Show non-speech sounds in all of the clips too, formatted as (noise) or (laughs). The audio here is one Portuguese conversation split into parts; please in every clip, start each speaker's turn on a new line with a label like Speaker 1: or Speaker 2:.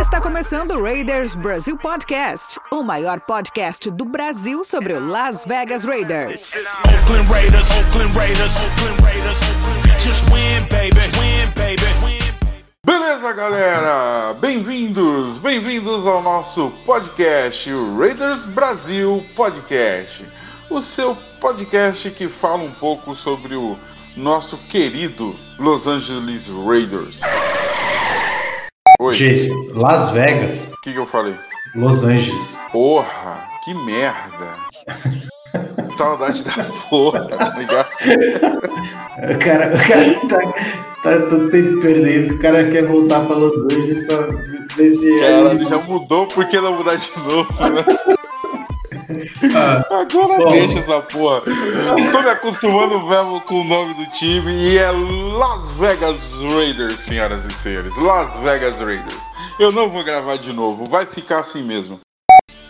Speaker 1: Está começando o Raiders Brasil Podcast, o maior podcast do Brasil sobre o Las Vegas Raiders.
Speaker 2: Oakland Raiders, Oakland Raiders, Oakland Raiders. Just win, baby, win, baby, win.
Speaker 3: Beleza, galera? Bem-vindos, bem-vindos ao nosso podcast, o Raiders Brasil Podcast. O seu podcast que fala um pouco sobre o nosso querido Los Angeles Raiders. Oi, o
Speaker 4: Gente, Las Vegas,
Speaker 3: que, que eu falei?
Speaker 4: Los Angeles.
Speaker 3: Porra, que merda. (laughs) Saudade da porra, tá ligado?
Speaker 4: O cara, o cara tá, tá todo tempo perdendo, o cara quer voltar pra Los Angeles pra ver se.
Speaker 3: Caralho, já mudou, por que não mudar de novo, né?
Speaker 4: Ah,
Speaker 3: Agora
Speaker 4: Bom.
Speaker 3: deixa essa porra. Tô me acostumando mesmo com o nome do time e é Las Vegas Raiders, senhoras e senhores. Las Vegas Raiders. Eu não vou gravar de novo, vai ficar assim mesmo.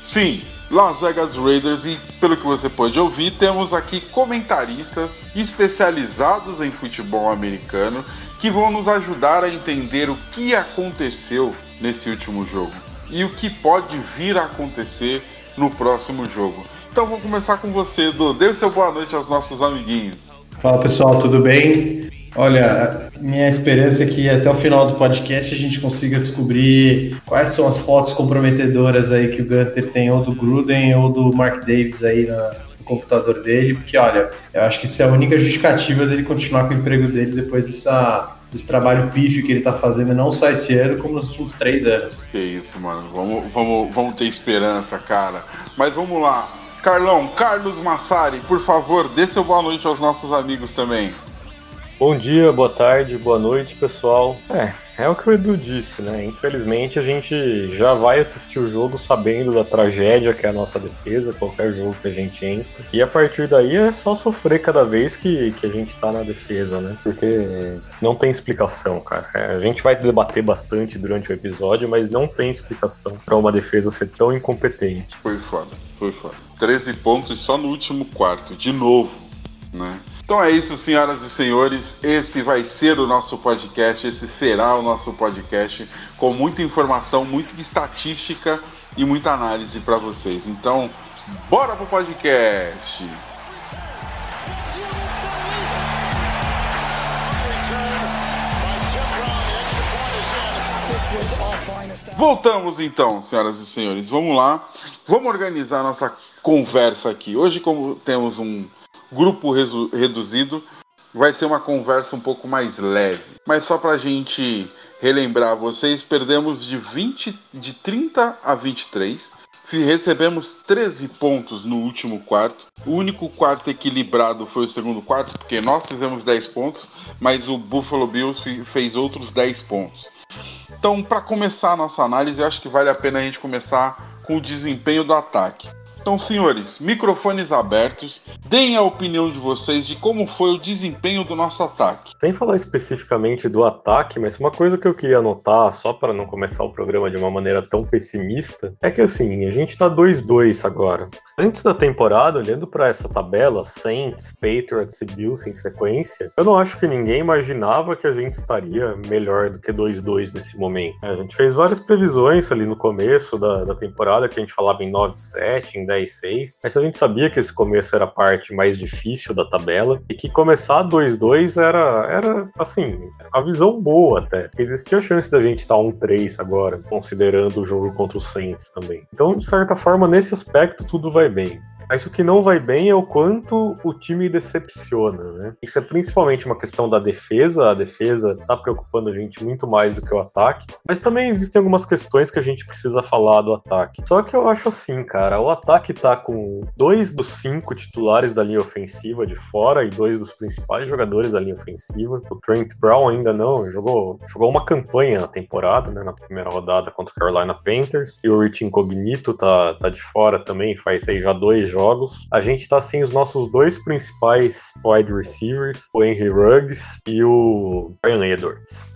Speaker 3: Sim, Las Vegas Raiders e pelo que você pode ouvir, temos aqui comentaristas especializados em futebol americano que vão nos ajudar a entender o que aconteceu nesse último jogo e o que pode vir a acontecer no próximo jogo. Então vou começar com você, Edu. Dê seu boa noite aos nossos amiguinhos.
Speaker 4: Fala pessoal, tudo bem? Olha, minha esperança é que até o final do podcast a gente consiga descobrir quais são as fotos comprometedoras aí que o Gunter tem, ou do Gruden ou do Mark Davis aí na- no computador dele, porque olha, eu acho que isso é a única justificativa dele continuar com o emprego dele depois dessa, desse trabalho pífio que ele tá fazendo, não só esse ano, como nos últimos três anos.
Speaker 3: Que isso, mano. Vamos, vamos, vamos ter esperança, cara. Mas vamos lá. Carlão, Carlos Massari, por favor, dê seu boa noite aos nossos amigos também.
Speaker 5: Bom dia, boa tarde, boa noite, pessoal. É, é o que o Edu disse, né? Infelizmente a gente já vai assistir o jogo sabendo da tragédia que é a nossa defesa, qualquer jogo que a gente entra. E a partir daí é só sofrer cada vez que, que a gente tá na defesa, né? Porque não tem explicação, cara. É, a gente vai debater bastante durante o episódio, mas não tem explicação pra uma defesa ser tão incompetente.
Speaker 3: Foi foda, foi foda. 13 pontos só no último quarto, de novo, né? Então é isso, senhoras e senhores. Esse vai ser o nosso podcast, esse será o nosso podcast, com muita informação, muita estatística e muita análise para vocês. Então, bora pro podcast! Voltamos então, senhoras e senhores. Vamos lá. Vamos organizar nossa conversa aqui. Hoje, como temos um grupo reduzido, vai ser uma conversa um pouco mais leve. Mas só pra gente relembrar vocês, perdemos de 20 de 30 a 23. Fi- Recebemos 13 pontos no último quarto. O único quarto equilibrado foi o segundo quarto, porque nós fizemos 10 pontos, mas o Buffalo Bills fez outros 10 pontos. Então, para começar a nossa análise, acho que vale a pena a gente começar com o desempenho do ataque. Então, senhores, microfones abertos, deem a opinião de vocês de como foi o desempenho do nosso ataque.
Speaker 5: Sem falar especificamente do ataque, mas uma coisa que eu queria anotar, só para não começar o programa de uma maneira tão pessimista, é que assim, a gente tá 2-2 agora. Antes da temporada, olhando para essa tabela, Saints, Patriots e Bills em sequência, eu não acho que ninguém imaginava que a gente estaria melhor do que 2-2 nesse momento. A gente fez várias previsões ali no começo da, da temporada, que a gente falava em 9-7, em 10-6, mas a gente sabia que esse começo era a parte mais difícil da tabela e que começar 2-2 era, era, assim, a visão boa até. Existia a chance da gente estar 1-3 agora, considerando o jogo contra o Saints também. Então, de certa forma, nesse aspecto, tudo vai bem. Mas o que não vai bem é o quanto o time decepciona, né? Isso é principalmente uma questão da defesa. A defesa tá preocupando a gente muito mais do que o ataque. Mas também existem algumas questões que a gente precisa falar do ataque. Só que eu acho assim, cara, o ataque tá com dois dos cinco titulares da linha ofensiva de fora e dois dos principais jogadores da linha ofensiva. O Trent Brown ainda não jogou, jogou uma campanha na temporada, né? Na primeira rodada contra o Carolina Panthers. E o Rich Incognito tá, tá de fora também, faz aí já dois jogos. A gente tá sem os nossos dois principais wide receivers, o Henry Ruggs e o Brian Edwards.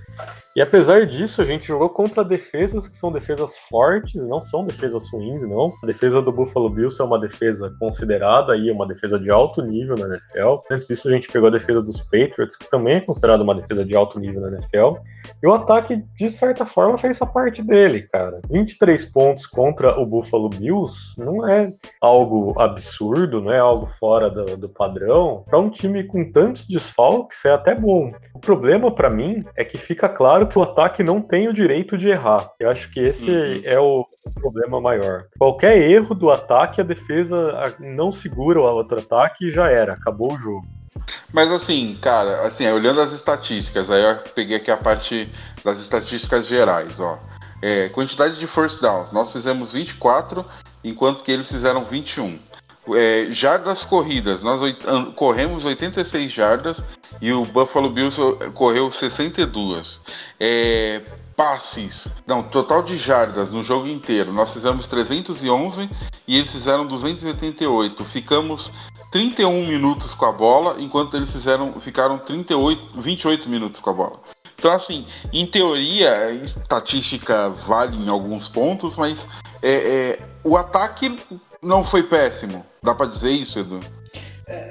Speaker 5: E apesar disso, a gente jogou contra defesas que são defesas fortes, não são defesas ruins, não. A defesa do Buffalo Bills é uma defesa considerada e uma defesa de alto nível na NFL. Antes disso, a gente pegou a defesa dos Patriots, que também é considerada uma defesa de alto nível na NFL. E o ataque, de certa forma, fez a parte dele, cara. 23 pontos contra o Buffalo Bills não é algo absurdo, não é algo fora do, do padrão. Para um time com tantos desfalques, é até bom. O problema para mim é que fica claro que o ataque não tem o direito de errar. Eu acho que esse uhum. é o problema maior. Qualquer erro do ataque, a defesa não segura o outro ataque e já era, acabou o jogo.
Speaker 3: Mas assim, cara, assim, olhando as estatísticas, aí eu peguei aqui a parte das estatísticas gerais, ó. É, quantidade de first downs, nós fizemos 24, enquanto que eles fizeram 21. É, jardas corridas, nós corremos 86 jardas e o Buffalo Bills correu 62. É, passes, não, total de jardas no jogo inteiro, nós fizemos 311 e eles fizeram 288. Ficamos 31 minutos com a bola, enquanto eles fizeram, ficaram 38, 28 minutos com a bola. Então, assim, em teoria, estatística vale em alguns pontos, mas é, é, o ataque não foi péssimo. Dá para dizer isso, Edu?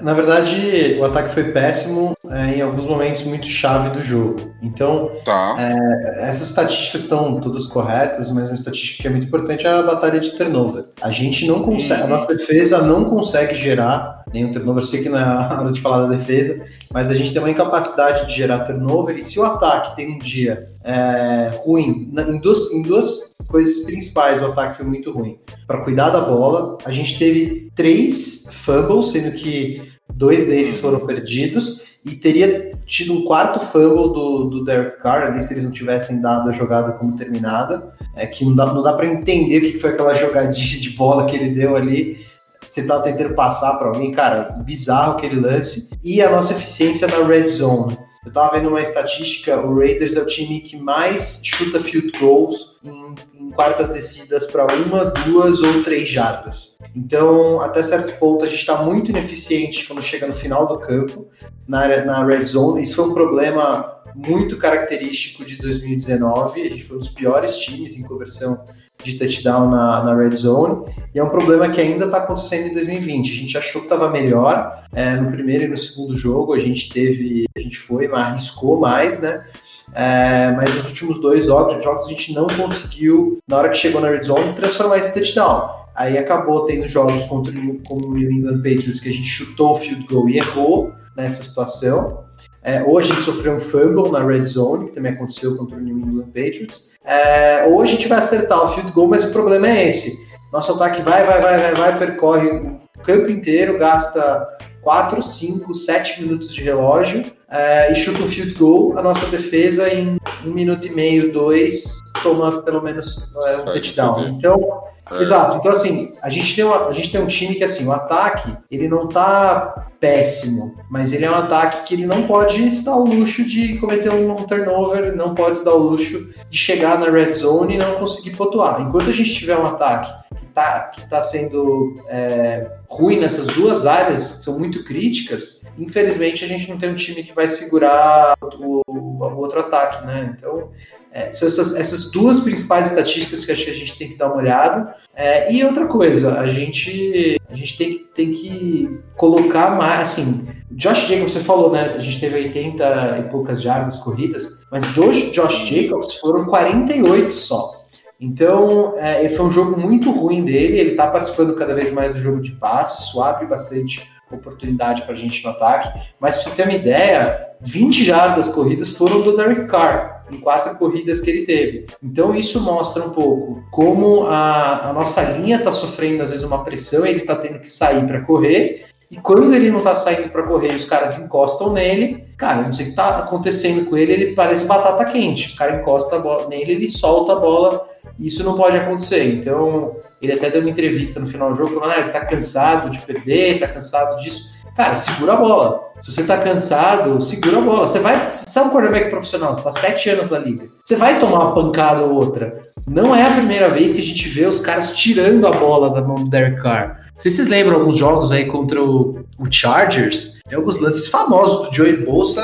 Speaker 4: Na verdade, o ataque foi péssimo é, em alguns momentos muito chave do jogo. Então, tá. é, essas estatísticas estão todas corretas, mas uma estatística que é muito importante é a batalha de turnover. A gente não consegue, a uhum. nossa defesa não consegue gerar nenhum turnover. Eu sei que não é hora de falar da defesa, mas a gente tem uma incapacidade de gerar turnover. E se o ataque tem um dia é, ruim, em duas, em duas coisas principais, o ataque foi muito ruim. Para cuidar da bola, a gente teve três fumbles, sendo que dois deles foram perdidos, e teria tido um quarto fumble do, do Derek Carr, ali se eles não tivessem dado a jogada como terminada, é que não dá, não dá para entender o que foi aquela jogadinha de bola que ele deu ali, você tá tentando passar para alguém, cara, bizarro aquele lance, e a nossa eficiência na red zone. Eu tava vendo uma estatística, o Raiders é o time que mais chuta field goals em, em quartas descidas para uma, duas ou três jardas. Então, até certo ponto, a gente está muito ineficiente quando chega no final do campo, na, na red zone. Isso foi um problema muito característico de 2019. A gente foi um dos piores times em conversão de touchdown na, na red zone, e é um problema que ainda está acontecendo em 2020. A gente achou que estava melhor é, no primeiro e no segundo jogo, a gente teve, a gente foi, arriscou mais, né? É, mas nos últimos dois jogos, jogos a gente não conseguiu, na hora que chegou na red zone, transformar esse touchdown. Aí acabou tendo jogos contra o New England Patriots que a gente chutou o field goal e errou nessa situação. É, ou a gente sofreu um fumble na red zone, que também aconteceu contra o New England Patriots. É, ou a gente vai acertar o field goal, mas o problema é esse. Nosso ataque vai, vai, vai, vai, vai, percorre o campo inteiro, gasta 4, 5, 7 minutos de relógio é, e chuta um field goal. A nossa defesa, em um minuto e meio, dois, toma pelo menos é, um touchdown. Então, é. Exato. Então, assim, a gente, tem uma, a gente tem um time que, assim, o ataque, ele não tá péssimo, mas ele é um ataque que ele não pode se dar o luxo de cometer um, um turnover, não pode se dar o luxo de chegar na red zone e não conseguir pontuar. Enquanto a gente tiver um ataque que tá, que tá sendo é, ruim nessas duas áreas, que são muito críticas, infelizmente a gente não tem um time que vai segurar o, o, outro ataque, né? Então, é, são essas, essas, duas principais estatísticas que acho que a gente tem que dar uma olhada. É, e outra coisa, a gente, a gente tem, tem que colocar mais, assim, Josh Jacobs, você falou, né? A gente teve 80 e poucas jardas corridas, mas dos Josh Jacobs foram 48 só. Então, é, foi um jogo muito ruim dele. Ele está participando cada vez mais do jogo de passe, abre bastante oportunidade para a gente no ataque. Mas, para você ter uma ideia, 20 jardas corridas foram do Derek Carr em quatro corridas que ele teve. Então isso mostra um pouco como a, a nossa linha está sofrendo às vezes uma pressão, ele está tendo que sair para correr. E quando ele não está saindo para correr, os caras encostam nele. Cara, não sei o que está acontecendo com ele, ele parece batata quente. Os caras encostam nele, ele solta a bola. Isso não pode acontecer. Então, ele até deu uma entrevista no final do jogo falando: ah, ele está cansado de perder, está cansado disso. Cara, segura a bola. Se você tá cansado, segura a bola. Você vai. Você é um quarterback profissional, você tá sete anos na liga. Você vai tomar uma pancada ou outra. Não é a primeira vez que a gente vê os caras tirando a bola da mão do Derek Carr. Se vocês lembram alguns jogos aí contra o, o Chargers, tem alguns lances famosos do Joey Bolsa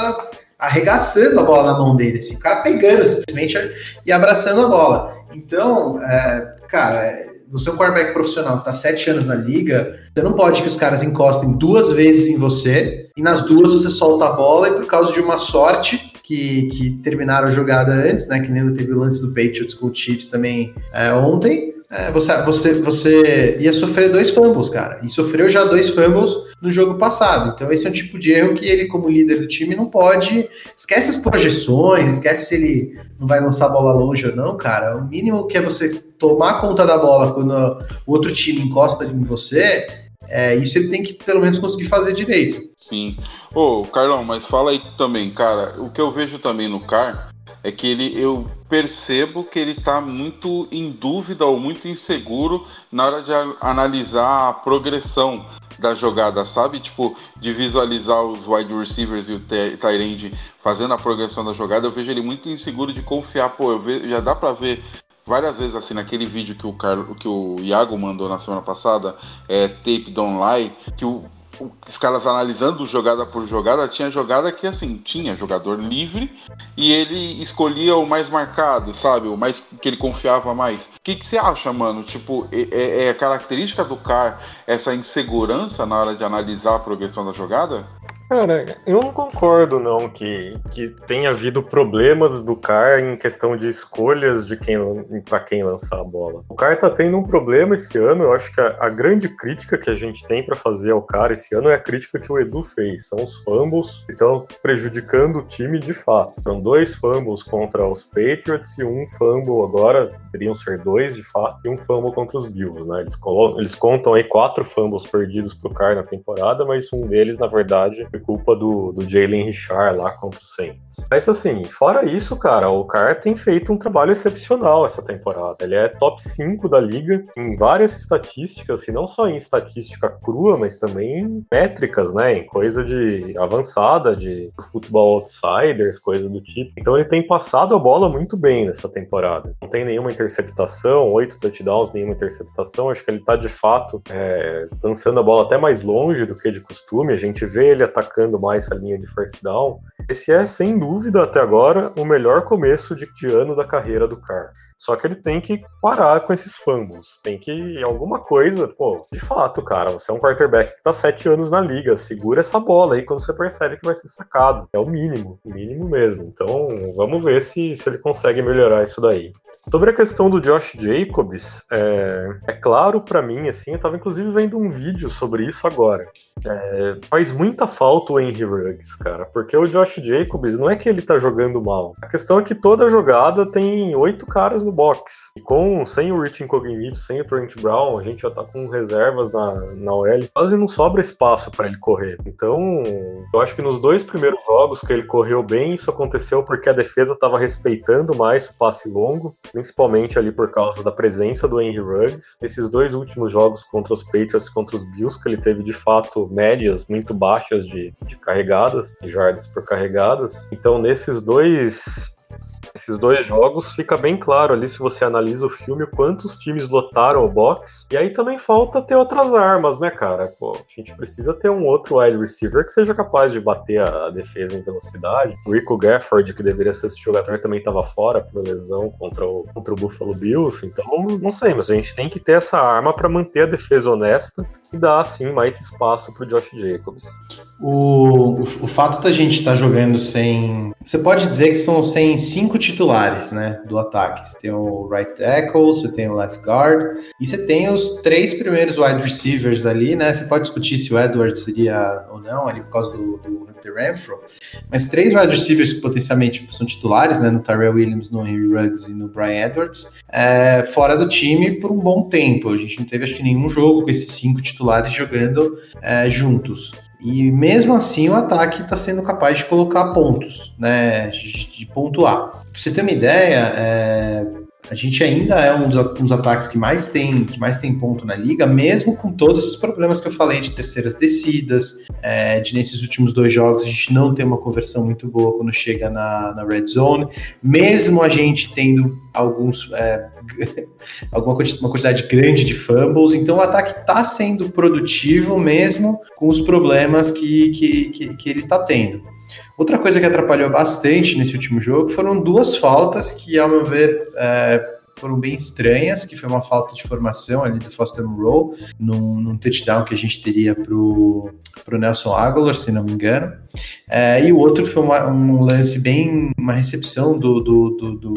Speaker 4: arregaçando a bola na mão dele, assim, o cara pegando simplesmente e abraçando a bola. Então, é, cara, você é um quarterback profissional que tá sete anos na liga, você não pode que os caras encostem duas vezes em você e nas duas você solta a bola e por causa de uma sorte que, que terminaram a jogada antes, né? Que nem teve o lance do Patriots com o Chiefs também é, ontem. É, você, você, você ia sofrer dois fumbles, cara. E sofreu já dois fumbles no jogo passado. Então, esse é um tipo de erro que ele, como líder do time, não pode. Esquece as projeções, esquece se ele não vai lançar a bola longe ou não, cara. O mínimo que é você tomar conta da bola quando o outro time encosta em você. É, isso ele tem que pelo menos conseguir fazer direito.
Speaker 3: Sim. Ô, Carlão, mas fala aí também, cara. O que eu vejo também no Car é que ele, eu percebo que ele está muito em dúvida ou muito inseguro na hora de analisar a progressão da jogada, sabe? Tipo, de visualizar os wide receivers e o Tyrande fazendo a progressão da jogada, eu vejo ele muito inseguro de confiar. Pô, eu vejo, já dá para ver várias vezes assim naquele vídeo que o Carlos, que o Iago mandou na semana passada, é Tape Don't Lie, que o os caras analisando jogada por jogada, tinha jogada que assim, tinha jogador livre e ele escolhia o mais marcado, sabe? O mais que ele confiava mais. O que, você acha, mano? Tipo, é, é característica do CAR essa insegurança na hora de analisar a progressão da jogada?
Speaker 5: Cara, eu não concordo não que, que tenha havido problemas do CAR em questão de escolhas de quem para quem lançar a bola. O CAR tá tendo um problema esse ano, eu acho que a, a grande crítica que a gente tem para fazer ao CAR esse ano é a crítica que o Edu fez, são os fumbles que estão prejudicando o time de fato. São dois fumbles contra os Patriots e um fumble agora, teriam ser dois de fato, e um fumble contra os Bills, né? Eles, eles contam aí quatro fumbles perdidos pro CAR na temporada, mas um deles, na verdade, foi culpa do, do Jalen Richard lá contra o Saints. Mas assim, fora isso, cara, o Carr tem feito um trabalho excepcional essa temporada. Ele é top 5 da liga em várias estatísticas, e não só em estatística crua, mas também em métricas, né? Em coisa de avançada, de futebol outsiders, coisa do tipo. Então ele tem passado a bola muito bem nessa temporada. Não tem nenhuma interceptação, oito touchdowns, nenhuma interceptação. Acho que ele tá de fato é, lançando a bola até mais longe do que de costume. A gente vê ele atacando atacando mais a linha de first down. Esse é, sem dúvida, até agora, o melhor começo de, de ano da carreira do Carr. Só que ele tem que parar com esses fumbles. Tem que, alguma coisa, pô, de fato, cara, você é um quarterback que tá sete anos na liga, segura essa bola aí quando você percebe que vai ser sacado. É o mínimo, o mínimo mesmo. Então, vamos ver se, se ele consegue melhorar isso daí. Sobre a questão do Josh Jacobs, é, é claro para mim, assim, eu tava inclusive vendo um vídeo sobre isso agora. É, faz muita falta o Henry Ruggs, cara, porque o Josh Jacobs não é que ele tá jogando mal. A questão é que toda jogada tem oito caras no box. E com, sem o Rich Incognito, sem o Trent Brown, a gente já tá com reservas na, na OL. Quase não sobra espaço para ele correr. Então, eu acho que nos dois primeiros jogos que ele correu bem, isso aconteceu porque a defesa tava respeitando mais o passe longo principalmente ali por causa da presença do Henry Ruggs. Esses dois últimos jogos contra os Patriots contra os Bills, que ele teve de fato médias muito baixas de, de carregadas, de jardas por carregadas. Então, nesses dois esses dois jogos, fica bem claro ali se você analisa o filme quantos times lotaram o box. E aí também falta ter outras armas, né, cara? Pô, a gente precisa ter um outro wide receiver que seja capaz de bater a, defesa em velocidade. O Rico Gafford, que deveria ser esse jogador, também estava fora por lesão contra o, contra o Buffalo Bills. Então, não sei, mas a gente tem que ter essa arma para manter a defesa honesta e dar, assim, mais espaço pro Josh Jacobs.
Speaker 4: O, o, o fato da gente estar tá jogando sem. Você pode dizer que são sem cinco titulares né, do ataque. Você tem o right tackle, você tem o left guard, e você tem os três primeiros wide receivers ali, né? Você pode discutir se o Edwards seria ou não, ali por causa do, do Hunter Renfro, mas três wide receivers que potencialmente são titulares, né? No Tyrell Williams, no Henry Ruggs e no Brian Edwards, é, fora do time por um bom tempo. A gente não teve, acho que, nenhum jogo com esses cinco titulares jogando é, juntos. E mesmo assim o ataque está sendo capaz de colocar pontos, né? De pontuar. Pra você ter uma ideia, é, a gente ainda é um dos, um dos, ataques que mais tem que mais tem ponto na liga, mesmo com todos esses problemas que eu falei de terceiras descidas, é, de nesses últimos dois jogos a gente não tem uma conversão muito boa quando chega na, na red zone, mesmo a gente tendo alguns é, (laughs) alguma uma quantidade grande de fumbles, então o ataque está sendo produtivo mesmo com os problemas que, que, que, que ele está tendo. Outra coisa que atrapalhou bastante nesse último jogo foram duas faltas que, ao meu ver, é, foram bem estranhas, que foi uma falta de formação ali do Foster Moreau, num, num touchdown que a gente teria pro, pro Nelson Aguilar, se não me engano. É, e o outro foi uma, um lance bem, uma recepção do, do, do, do,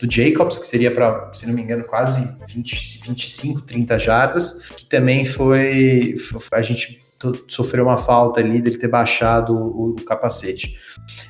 Speaker 4: do Jacobs, que seria para, se não me engano, quase 20, 25, 30 jardas, que também foi, a gente sofreu uma falta ali dele ter baixado o, o, capacete.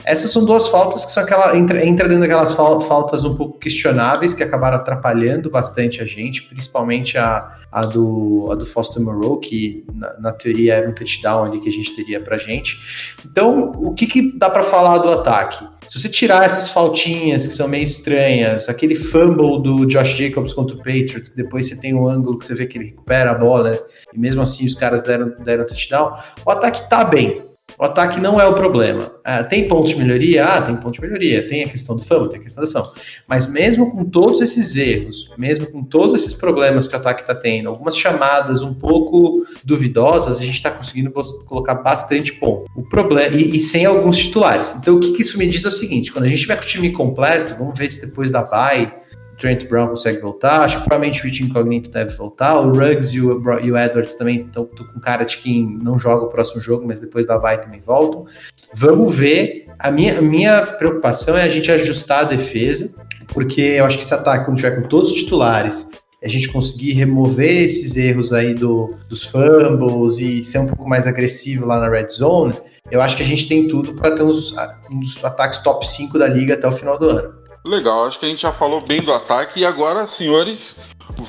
Speaker 4: Essas são duas faltas que são aquela entra, entra dentro daquelas faltas um pouco questionáveis que acabaram atrapalhando bastante a gente, principalmente a, a do, a do Foster Moreau, que na, na, teoria era um touchdown ali que a gente teria pra gente. Então, o que, que dá para falar do ataque? Se você tirar essas faltinhas que são meio estranhas, aquele fumble do Josh Jacobs contra o Patriots, que depois você tem um ângulo que você vê que ele recupera a bola, e mesmo assim os caras deram, deram touchdown, o ataque tá bem. O ataque não é o problema. Ah, tem pontos de melhoria? Ah, tem pontos de melhoria. Tem a questão do fama, tem a questão do fama. Mas mesmo com todos esses erros, mesmo com todos esses problemas que o ataque está tendo, algumas chamadas um pouco duvidosas, a gente está conseguindo colocar bastante ponto. O problema e, e, sem alguns titulares. Então o que, que isso me diz é o seguinte: quando a gente tiver com o time completo, vamos ver se depois da bye Trent Brown consegue voltar, acho que provavelmente o Rich Incognito deve voltar, o Ruggs e o, e o Edwards também estão com cara de quem não joga o próximo jogo, mas depois da bye também voltam. Vamos ver. A minha, a minha preocupação é a gente ajustar a defesa, porque eu acho que esse ataque, quando tiver com todos os titulares, a gente conseguir remover esses erros aí do, dos fumbles e ser um pouco mais agressivo lá na red zone, eu acho que a gente tem tudo para ter uns, um ataques top 5 da liga até o final do ano.
Speaker 3: Legal, acho que a gente já falou bem do ataque e agora, senhores,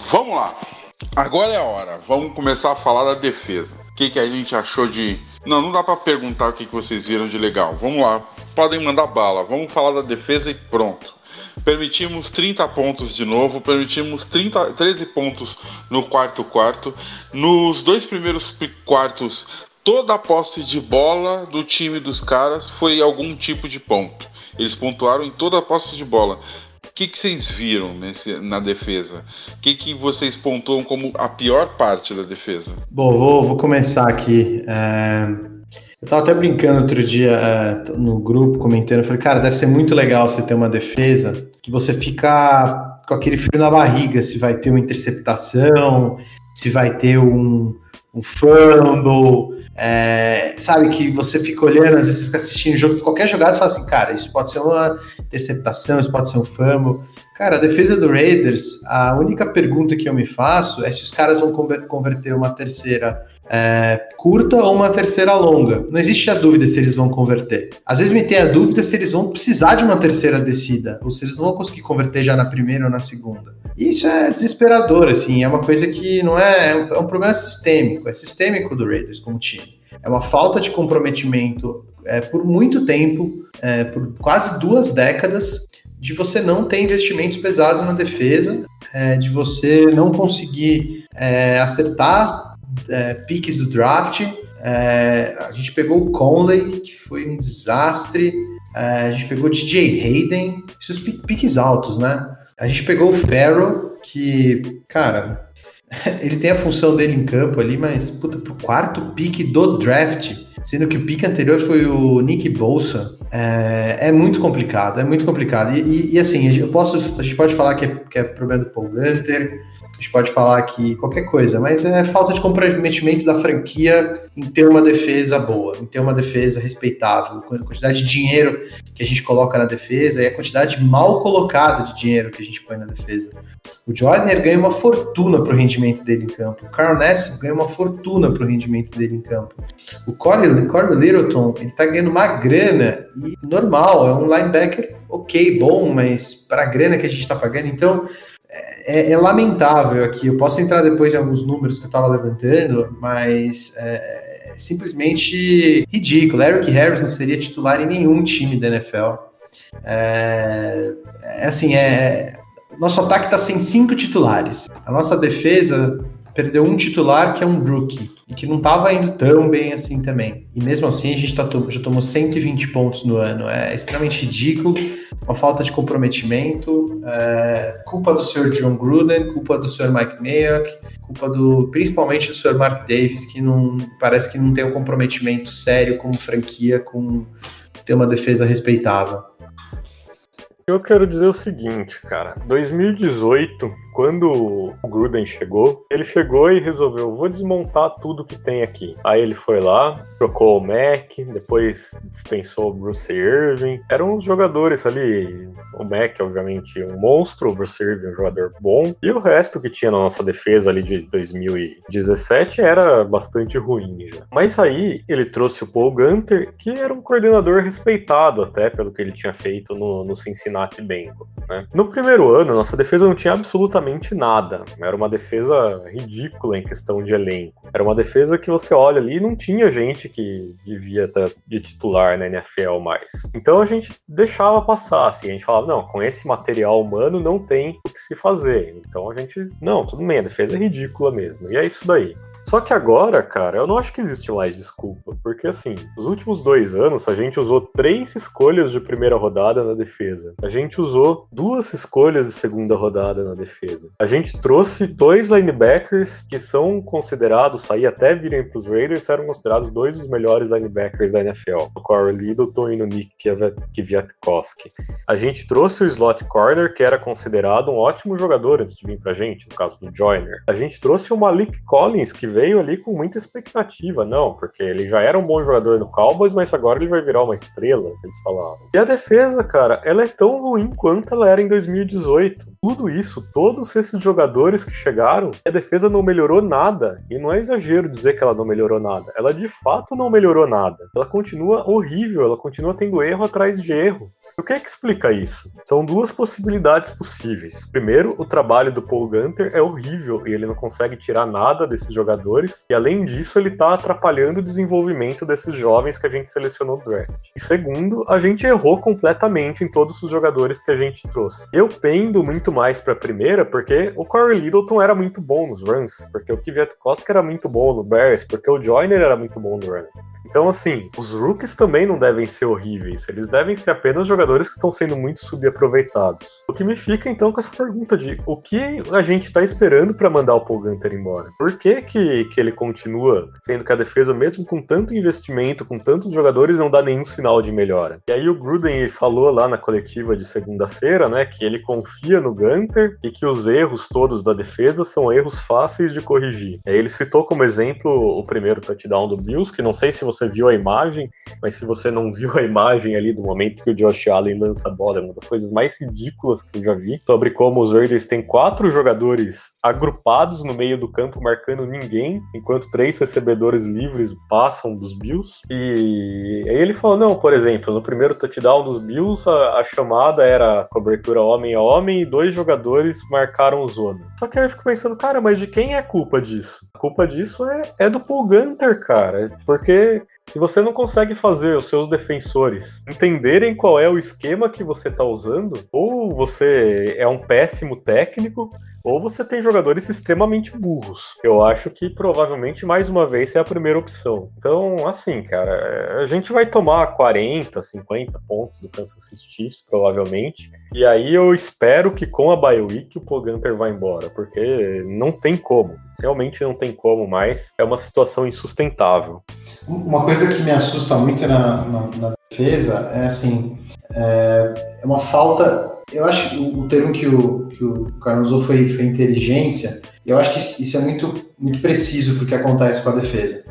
Speaker 3: vamos lá. Agora é a hora. Vamos começar a falar da defesa. O que, que a gente achou de. Não, não dá para perguntar o que, que vocês viram de legal. Vamos lá. Podem mandar bala. Vamos falar da defesa e pronto. Permitimos 30 pontos de novo, permitimos 30, 13 pontos no quarto quarto. Nos dois primeiros quartos, toda a posse de bola do time dos caras foi algum tipo de ponto. Eles pontuaram em toda a posse de bola. O que, que vocês viram nesse, na defesa? O que, que vocês pontuam como a pior parte da defesa?
Speaker 4: Bom, vou, vou começar aqui. É... Eu tava até brincando outro dia é, no grupo, comentando. Eu falei, cara, deve ser muito legal você ter uma defesa que você fica com aquele frio na barriga se vai ter uma interceptação, se vai ter um, um fumble, é, sabe, que você fica olhando, às vezes você fica assistindo jogo, qualquer jogada você fala assim, cara, isso pode ser uma interceptação, isso pode ser um fumble. Cara, a defesa do Raiders, a única pergunta que eu me faço é se os caras vão converter uma terceira é, curta ou uma terceira longa. Não existe a dúvida se eles vão converter. Às vezes me tem a dúvida se eles vão precisar de uma terceira descida, ou se eles não vão conseguir converter já na primeira ou na segunda. E isso é desesperador, assim, é uma coisa que não é, é um problema sistêmico, é sistêmico do Raiders como time. É uma falta de comprometimento é, por muito tempo, é, por quase duas décadas, de você não ter investimentos pesados na defesa, é, de você não conseguir é, acertar é, piques do draft. É, a gente pegou o Conley, que foi um desastre. É, a gente pegou o DJ Hayden, esses piques altos, né? A gente pegou o Farrell, que, cara, (laughs) ele tem a função dele em campo ali, mas, puta, pro quarto pique do draft, sendo que o pique anterior foi o Nick Bolsa, é, é muito complicado, é muito complicado. E, e, e, assim, eu posso, a gente pode falar que é, que é problema do Paul Gunter, a gente pode falar aqui qualquer coisa, mas é falta de comprometimento da franquia em ter uma defesa boa, em ter uma defesa respeitável, a quantidade de dinheiro que a gente coloca na defesa e a quantidade mal colocada de dinheiro que a gente põe na defesa. O Jordan ganha uma fortuna para o rendimento dele em campo. O Carl Ness ganha uma fortuna para o rendimento dele em campo. O Corey, Corey Littleton, ele está ganhando uma grana normal, é um linebacker ok, bom, mas para a grana que a gente está pagando, então é, é, lamentável aqui. Eu posso entrar depois em alguns números que eu estava levantando, mas é, é, simplesmente ridículo. Eric Harris não seria titular em nenhum time da NFL. É, é assim, é, nosso ataque está sem cinco titulares. A nossa defesa perdeu um titular que é um rookie e que não estava indo tão bem assim também. E mesmo assim a gente tá, já tomou 120 pontos no ano. É extremamente ridículo, uma falta de comprometimento, é, culpa do senhor John Gruden, culpa do senhor Mike Mayock, culpa do principalmente do senhor Mark Davis que não parece que não tem um comprometimento sério como franquia com ter uma defesa respeitável.
Speaker 5: Eu quero dizer o seguinte, cara. 2018 quando o Gruden chegou, ele chegou e resolveu, vou desmontar tudo que tem aqui. Aí ele foi lá, trocou o Mac, depois dispensou o Bruce Irving. Eram os jogadores ali, o Mac, obviamente, um monstro, o Bruce Irving, um jogador bom, e o resto que tinha na nossa defesa ali de 2017 era bastante ruim já. Mas aí ele trouxe o Paul Gunter, que era um coordenador respeitado até pelo que ele tinha feito no, no Cincinnati Bengals, né? No primeiro ano, nossa defesa não tinha absolutamente absolutamente nada. Era uma defesa ridícula em questão de elenco. Era uma defesa que você olha ali e não tinha gente que devia estar de titular na NFL mais. Então a gente deixava passar, assim, a gente falava, não, com esse material humano não tem o que se fazer. Então a gente, não, tudo bem, a defesa é ridícula mesmo. E é isso daí. Só que agora, cara, eu não acho que existe mais desculpa. Porque, assim, nos últimos dois anos, a gente usou três escolhas de primeira rodada na defesa. A gente usou duas escolhas de segunda rodada na defesa. A gente trouxe dois linebackers que são considerados, aí até virem pros Raiders, eram considerados dois dos melhores linebackers da NFL. O Corey Littleton e o Nick Kwiatkowski. A gente trouxe o slot corner, que era considerado um ótimo jogador antes de vir pra gente, no caso do Joyner. A gente trouxe o Malik Collins, que veio ali com muita expectativa, não, porque ele já era um bom jogador no Cowboys, mas agora ele vai virar uma estrela, eles falavam. E a defesa, cara, ela é tão ruim quanto ela era em 2018 tudo isso, todos esses jogadores que chegaram, a defesa não melhorou nada. E não é exagero dizer que ela não melhorou nada. Ela de fato não melhorou nada. Ela continua horrível, ela continua tendo erro atrás de erro. O que é que explica isso? São duas possibilidades possíveis. Primeiro, o trabalho do Paul Gunter é horrível e ele não consegue tirar nada desses jogadores. E além disso, ele está atrapalhando o desenvolvimento desses jovens que a gente selecionou no draft. E segundo, a gente errou completamente em todos os jogadores que a gente trouxe. Eu pendo muito mais para a primeira porque o Corey Littleton era muito bom nos runs, porque o Kwiatkowski era muito bom no Bears, porque o Joyner era muito bom no runs. Então, assim, os rookies também não devem ser horríveis, eles devem ser apenas jogadores que estão sendo muito subaproveitados. O que me fica então com essa pergunta de o que a gente está esperando para mandar o Paul Gunter embora? Por que, que que ele continua sendo que a defesa, mesmo com tanto investimento, com tantos jogadores, não dá nenhum sinal de melhora? E aí o Gruden falou lá na coletiva de segunda-feira, né, que ele confia no Gunter e que os erros todos da defesa são erros fáceis de corrigir. Aí ele citou como exemplo o primeiro touchdown do Bills, que não sei se você viu a imagem, mas se você não (laughs) viu a imagem ali do momento que o Josh Allen lança a bola, é uma das coisas mais ridículas que eu já vi, sobre como os Raiders têm quatro jogadores agrupados no meio do campo marcando ninguém, enquanto três recebedores livres passam dos Bills. E aí ele falou: não, por exemplo, no primeiro touchdown dos Bills, a, a chamada era cobertura homem a homem e dois jogadores marcaram zona. Só que aí eu fico pensando, cara, mas de quem é a culpa disso? Culpa disso é, é do Paul Gunter, cara. Porque se você não consegue fazer os seus defensores entenderem qual é o esquema que você está usando, ou você é um péssimo técnico, ou você tem jogadores extremamente burros. Eu acho que provavelmente mais uma vez é a primeira opção. Então, assim, cara, a gente vai tomar 40, 50 pontos do Kansas City Chiefs, provavelmente. E aí eu espero que com a bye week o Poganter vá embora, porque não tem como. Realmente não tem como mais. É uma situação insustentável.
Speaker 4: Uma coisa que me assusta muito na, na, na defesa é assim, é, é uma falta eu acho que o termo que o, que o Carlos usou foi, foi inteligência, e eu acho que isso é muito, muito preciso para o que acontece com a defesa.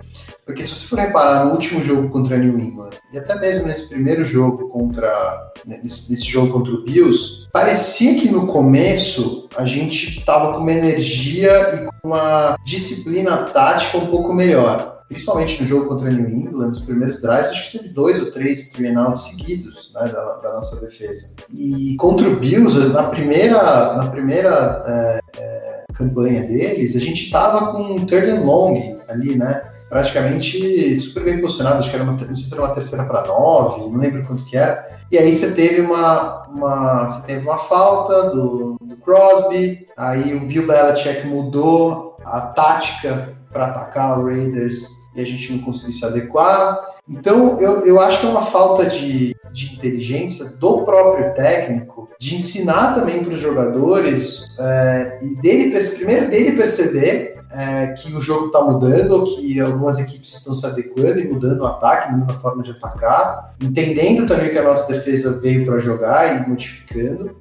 Speaker 4: Porque se você for reparar no último jogo contra a New England, e até mesmo nesse primeiro jogo contra. nesse, nesse jogo contra o Bills, parecia que no começo a gente estava com uma energia e com uma disciplina tática um pouco melhor principalmente no jogo contra o New England, nos primeiros drives, acho que teve dois ou três three seguidos né, da, da, nossa defesa. E contra o Bills, na primeira, na primeira é, é, campanha deles, a gente estava com um third and long ali, né? Praticamente super bem posicionado, acho que era uma, não sei se era uma terceira para nove, não lembro quanto que era. E aí você teve uma, uma, você teve uma falta do, do Crosby, aí o Bill Belichick mudou a tática para atacar o Raiders e a gente não conseguiu se adequar. Então, eu, eu acho que é uma falta de, de inteligência do próprio técnico de ensinar também para os jogadores é, e dele, primeiro dele perceber é, que o jogo está mudando, que algumas equipes estão se adequando e mudando o ataque, mudando a forma de atacar, entendendo também que a nossa defesa veio para jogar e modificando.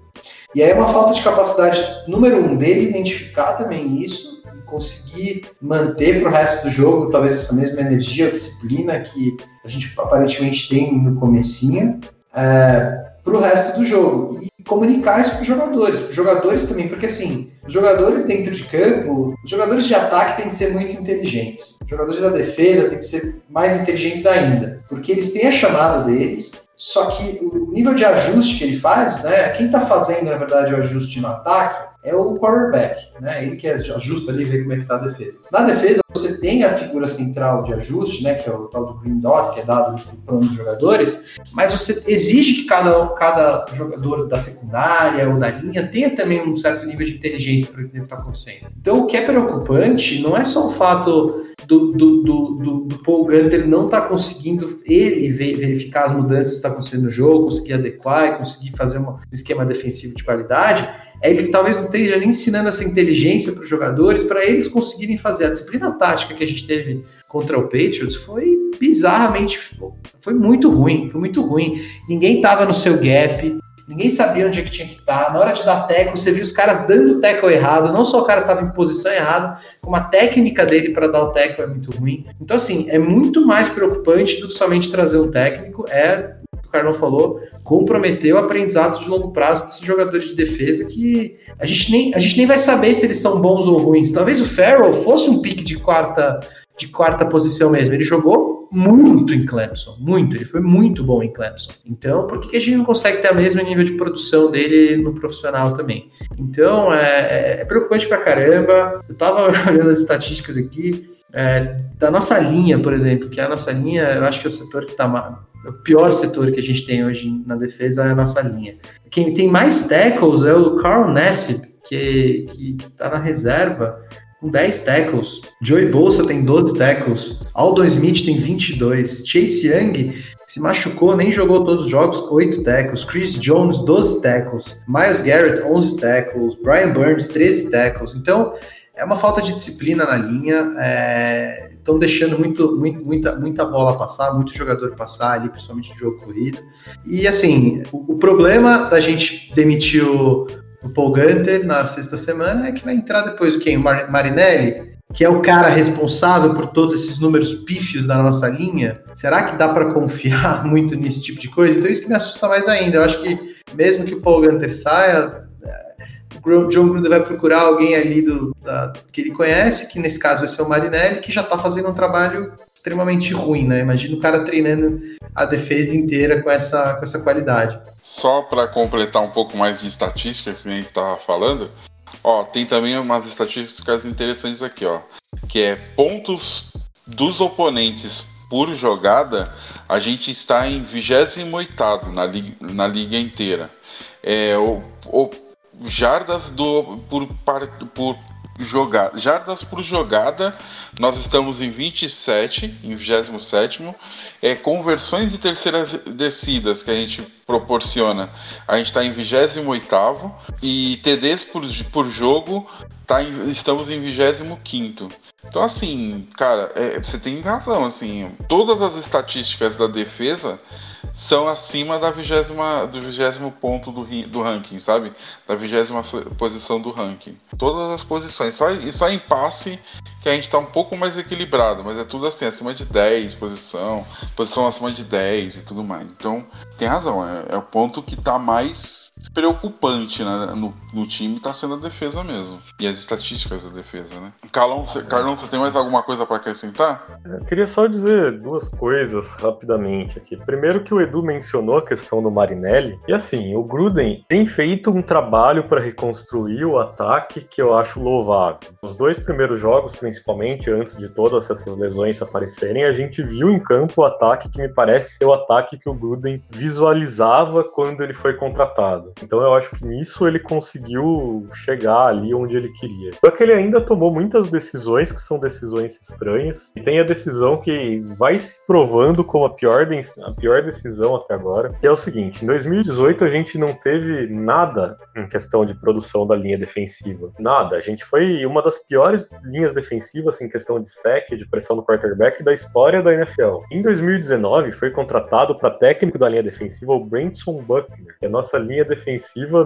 Speaker 4: E aí é uma falta de capacidade, número um, dele identificar também isso conseguir manter para o resto do jogo talvez essa mesma energia, disciplina que a gente aparentemente tem no comecinho. É, para o resto do jogo e comunicar isso para os jogadores, para os jogadores também, porque assim, os jogadores dentro de campo, os jogadores de ataque têm que ser muito inteligentes, os jogadores da defesa têm que ser mais inteligentes ainda, porque eles têm a chamada deles, só que o nível de ajuste que ele faz, né, quem está fazendo na verdade o ajuste no ataque é o quarterback, né? Ele que ajusta ali, vê como é que tá a defesa. Na defesa, você tem a figura central de ajuste, né? Que é o tal do green dot, que é dado para os jogadores, mas você exige que cada, cada jogador da secundária ou da linha tenha também um certo nível de inteligência para o que está acontecendo. Então, o que é preocupante não é só o fato do, do, do, do, Paul Gunter não estar tá conseguindo ele verificar as mudanças que estão acontecendo no jogo, conseguir adequar e conseguir fazer uma, um esquema defensivo de qualidade, é ele talvez não esteja nem ensinando essa inteligência para os jogadores para eles conseguirem fazer. A disciplina tática que a gente teve contra o Patriots foi bizarramente. Foi muito ruim, foi muito ruim. Ninguém estava no seu gap, ninguém sabia onde é que tinha que estar. Tá. Na hora de dar teco, você viu os caras dando teco errado. Não só o cara estava em posição errada, como a técnica dele para dar o teco é muito ruim. Então, assim, é muito mais preocupante do que somente trazer um técnico. É o Carlão falou, comprometeu aprendizados de longo prazo desses jogadores de defesa que a gente, nem, a gente nem vai saber se eles são bons ou ruins. Talvez o Farrell fosse um pique de quarta, de quarta posição mesmo. Ele jogou muito em Clemson, muito. Ele foi muito bom em Clemson. Então, por que a gente não consegue ter o mesmo nível de produção dele no profissional também? Então, é, é preocupante pra caramba. Eu tava (laughs) olhando as estatísticas aqui. É, da nossa linha, por exemplo, que é a nossa linha, eu acho que é o setor que está o pior setor que a gente tem hoje na defesa é a nossa linha. Quem tem mais tackles é o Carl Nassib, que, que tá na reserva com 10 tackles. Joey Bolsa tem 12 tackles. Aldon Smith tem 22. Chase Young se machucou, nem jogou todos os jogos, 8 tackles. Chris Jones, 12 tackles. Miles Garrett, 11 tackles. Brian Burns, 13 tackles. Então, é uma falta de disciplina na linha. É estão deixando muito, muito, muita, muita bola passar, muito jogador passar ali, principalmente no jogo corrido. E assim, o, o problema da gente demitir o, o, Paul Gunter na sexta semana é que vai entrar depois o quem? O Mar Marinelli, que é o cara responsável por todos esses números pífios da nossa linha. Será que dá para confiar (laughs) muito nesse tipo de coisa? Então isso que me assusta mais ainda. Eu acho que mesmo que o Paul Gunter saia, o John Gruden vai procurar alguém ali do, da, que ele conhece, que nesse caso vai ser o Marinelli, que já está fazendo um trabalho extremamente ruim, né? Imagina o cara treinando a defesa inteira com essa, com essa qualidade.
Speaker 3: Só para completar um pouco mais de estatística que a gente estava falando, ó, tem também umas estatísticas interessantes aqui, ó, que é pontos dos oponentes por jogada, a gente está em 28 na, li na liga inteira. É, o, o jardas do por, por jogada, jardas por jogada, nós estamos em 27, em 27 é conversões de terceiras descidas que a gente proporciona, a gente está em 28 e TDs por, por jogo tá em, estamos em 25 Então assim, cara, é, você tem razão, assim, todas as estatísticas da defesa são acima da vigésima, do vigésimo ponto do, do ranking, sabe? Da vigésima posição do ranking. Todas as posições. Só, e só em passe que a gente tá um pouco mais equilibrado, mas é tudo assim, acima de 10 posição, posição acima de 10 e tudo mais. Então, tem razão, é, é o ponto que tá mais preocupante né, no, no time está sendo a defesa mesmo. E as estatísticas da defesa, né? Carlão, você, Carlão, você tem mais alguma coisa para acrescentar?
Speaker 5: Eu queria só dizer duas coisas rapidamente aqui. Primeiro que o Edu mencionou a questão do Marinelli. E assim, o Gruden tem feito um trabalho para reconstruir o ataque que eu acho louvável. Os dois primeiros jogos, principalmente, antes de todas essas lesões aparecerem, a gente viu em campo o ataque que me parece ser o ataque que o Gruden visualizava quando ele foi contratado. Então eu acho que nisso ele conseguiu chegar ali onde ele queria. Só que ele ainda tomou muitas decisões que são decisões estranhas. E tem a decisão que vai se provando como a pior, a pior decisão até agora, que é o seguinte: em 2018 a gente não teve nada em questão de produção da linha defensiva. Nada. A gente foi uma das piores linhas defensivas em questão de sec, de pressão no quarterback da história da NFL. Em 2019 foi contratado para técnico da linha defensiva o Brenton Buckner. E a nossa linha defensiva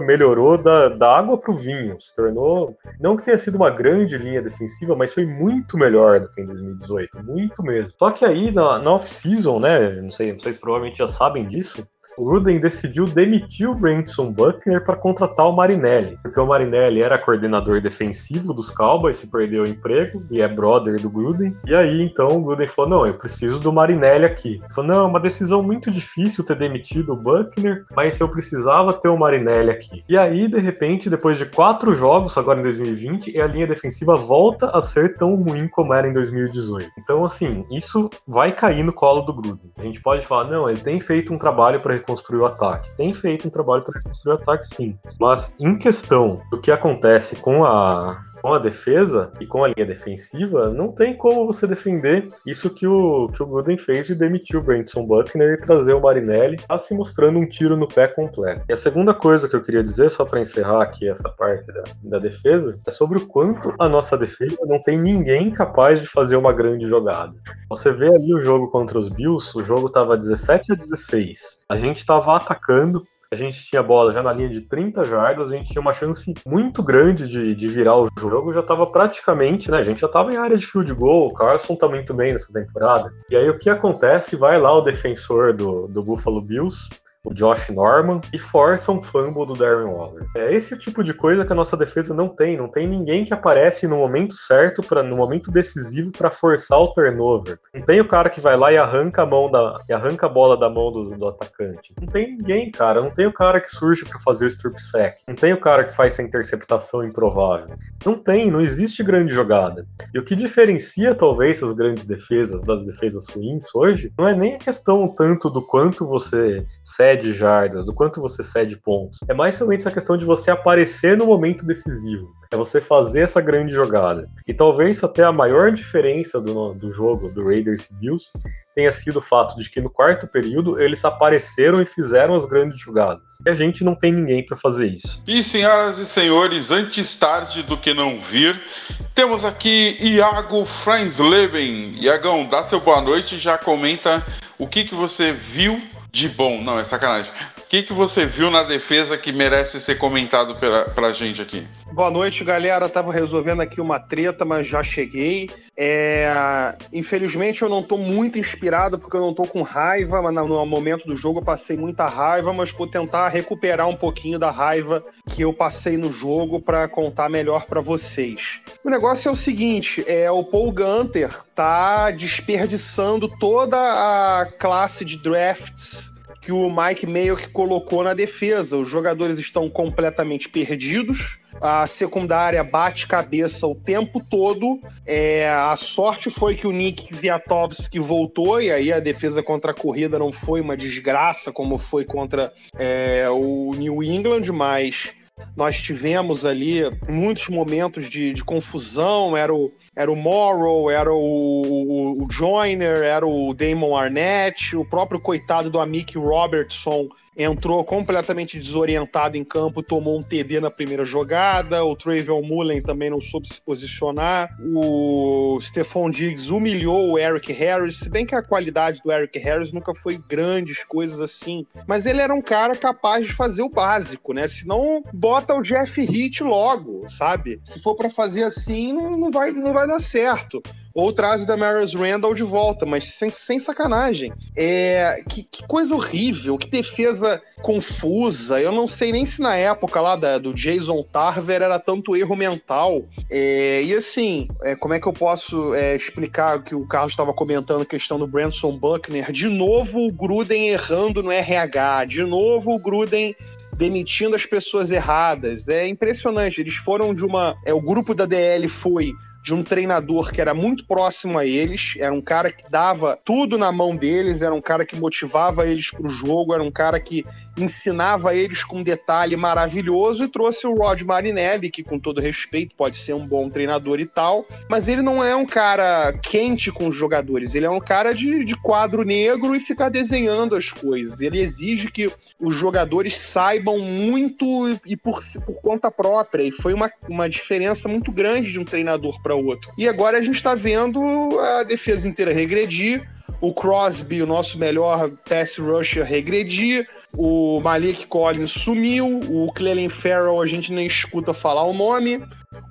Speaker 5: melhorou da, da água para o vinho, se tornou não que tenha sido uma grande linha defensiva, mas foi muito melhor do que em 2018, muito mesmo. Só que aí na, na off-season, né? Não sei, vocês provavelmente já sabem disso Gruden decidiu demitir o Branson Buckner para contratar o Marinelli, porque o Marinelli era coordenador defensivo dos Cowboys, se perdeu o emprego e é brother do Gruden. E aí então o Gruden falou: "Não, eu preciso do Marinelli aqui". Ele falou: "Não, é uma decisão muito difícil ter demitido o Buckner, mas eu precisava ter o Marinelli aqui". E aí de repente, depois de quatro jogos agora em 2020, a linha defensiva volta a ser tão ruim como era em 2018. Então assim, isso vai cair no colo do Gruden. A gente pode falar: "Não, ele tem feito um trabalho para reconstruir o ataque. Tem feito um trabalho para reconstruir o ataque, sim. Mas em questão do que acontece com a com a defesa e com a linha defensiva, não tem como você defender isso que o, que o Gruden fez de demitir o Brentson Buckner e trazer o Marinelli, tá se mostrando um tiro no pé completo. E a segunda coisa que eu queria dizer, só para encerrar aqui essa parte da, da defesa, é sobre o quanto a nossa defesa não tem ninguém capaz de fazer uma grande jogada. Você vê ali o jogo contra os Bills, o jogo tava 17 a 16. A gente estava atacando, a gente tinha bola já na linha de 30 jardas, a gente tinha uma chance muito grande de, de virar o jogo, já estava praticamente, né? A gente já estava em área de field goal, o Carson tá muito bem nessa temporada. E aí o que acontece? Vai lá o defensor do, do Buffalo Bills, o Josh Norman, e força um fumble do Darren Waller. É esse tipo de coisa que a nossa defesa não tem. Não tem ninguém que aparece no momento certo, para no momento decisivo, para forçar o turnover. Não tem o cara que vai lá e arranca a mão da, e arranca a bola da mão do, do atacante. Não tem ninguém, cara. Não tem o cara que surge para fazer o strip sack. Não tem o cara que faz essa interceptação improvável. Não tem, não existe grande jogada. E o que diferencia talvez as grandes defesas das defesas ruins hoje não é nem a questão tanto do quanto você cede cede jardas, do quanto você cede pontos. É mais realmente essa questão de você aparecer no momento decisivo. É você fazer essa grande jogada. E talvez até a maior diferença do, do jogo do Raiders e Bills tenha sido o fato de que no quarto período eles apareceram e fizeram as grandes jogadas. E a gente não tem ninguém para fazer isso.
Speaker 3: E senhoras e senhores, antes tarde do que não vir, temos aqui Iago Fransleben. Iagão, dá seu boa noite e já comenta o que, que você viu de bom. Não, é sacanagem. O que, que você viu na defesa que merece ser comentado pela, pra gente aqui?
Speaker 6: Boa noite, galera. Tava resolvendo aqui uma treta, mas já cheguei. É... Infelizmente eu não tô muito inspirado porque eu não tô com raiva, mas no momento do jogo eu passei muita raiva, mas vou tentar recuperar um pouquinho da raiva que eu passei no jogo para contar melhor para vocês. O negócio é o seguinte, é o Paul Gunter tá desperdiçando toda a classe de drafts que o Mike meio que colocou na defesa. Os jogadores estão completamente perdidos. A secundária bate cabeça o tempo todo. É, a sorte foi que o Nick Viatovski voltou, e aí a defesa contra a corrida não foi uma desgraça como foi contra é, o New England, mas nós tivemos ali muitos momentos de, de confusão. Era o, era o Morrow, era o, o, Joyner, era o Damon Arnett, o próprio coitado do Amick Robertson entrou completamente desorientado em campo, tomou um TD na primeira jogada. O Travel Mullen também não soube se posicionar. O Stephon Diggs humilhou o Eric Harris, se bem que a qualidade do Eric Harris nunca foi grandes coisas assim, mas ele era um cara capaz de fazer o básico, né? Se não bota o Jeff Heath logo, sabe? Se for para fazer assim, não, vai, não vai dar certo ou traz o Damaris Randall de volta, mas sem, sem sacanagem. É, que, que, coisa horrível, que defesa confusa. Eu não sei nem se na época lá da, do Jason Tarver era tanto erro mental. É, e assim, é, como é que eu posso é, explicar o que o Carlos estava comentando, a questão do Branson Buckner? De novo o Gruden errando no RH, de novo o Gruden demitindo as pessoas erradas. É impressionante. Eles foram de uma. É, o grupo da DL foi de um treinador que era muito próximo a eles, era um cara que dava tudo na mão deles, era um cara que motivava eles para o jogo, era um cara que ensinava eles com um detalhe maravilhoso e trouxe o Rod Marinelli, que com todo respeito pode ser um bom treinador e tal, mas ele não é um cara quente com os jogadores, ele é um cara de, de quadro negro e ficar desenhando as coisas. Ele exige que os jogadores saibam muito e por, por conta própria, e foi uma, uma diferença muito grande de um treinador para outro. E agora a gente está vendo a defesa inteira regredir, o Crosby, o nosso melhor pass rusher, regredir, o Malik Collins sumiu, o Clelin Farrell a gente nem escuta falar o nome,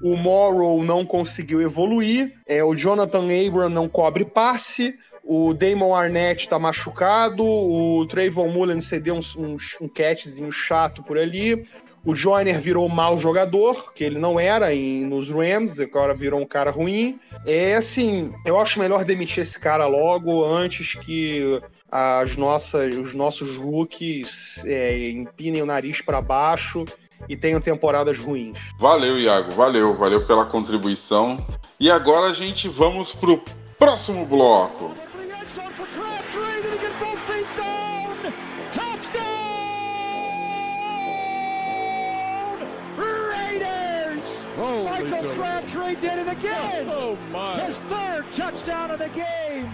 Speaker 6: o Morrow não conseguiu evoluir, é, o Jonathan Abram não cobre passe, o Damon Arnett tá machucado, o Trayvon Mullen cedeu um, um, um catchzinho chato por ali, o Joyner virou mau jogador, que ele não era em, nos Rams, agora virou um cara ruim. É assim, eu acho melhor demitir esse cara logo antes que as nossas, os nossos rookies é, empinem o nariz para baixo e tenham temporadas ruins.
Speaker 3: Valeu, Iago, valeu, valeu pela contribuição. E agora a gente vamos pro próximo bloco.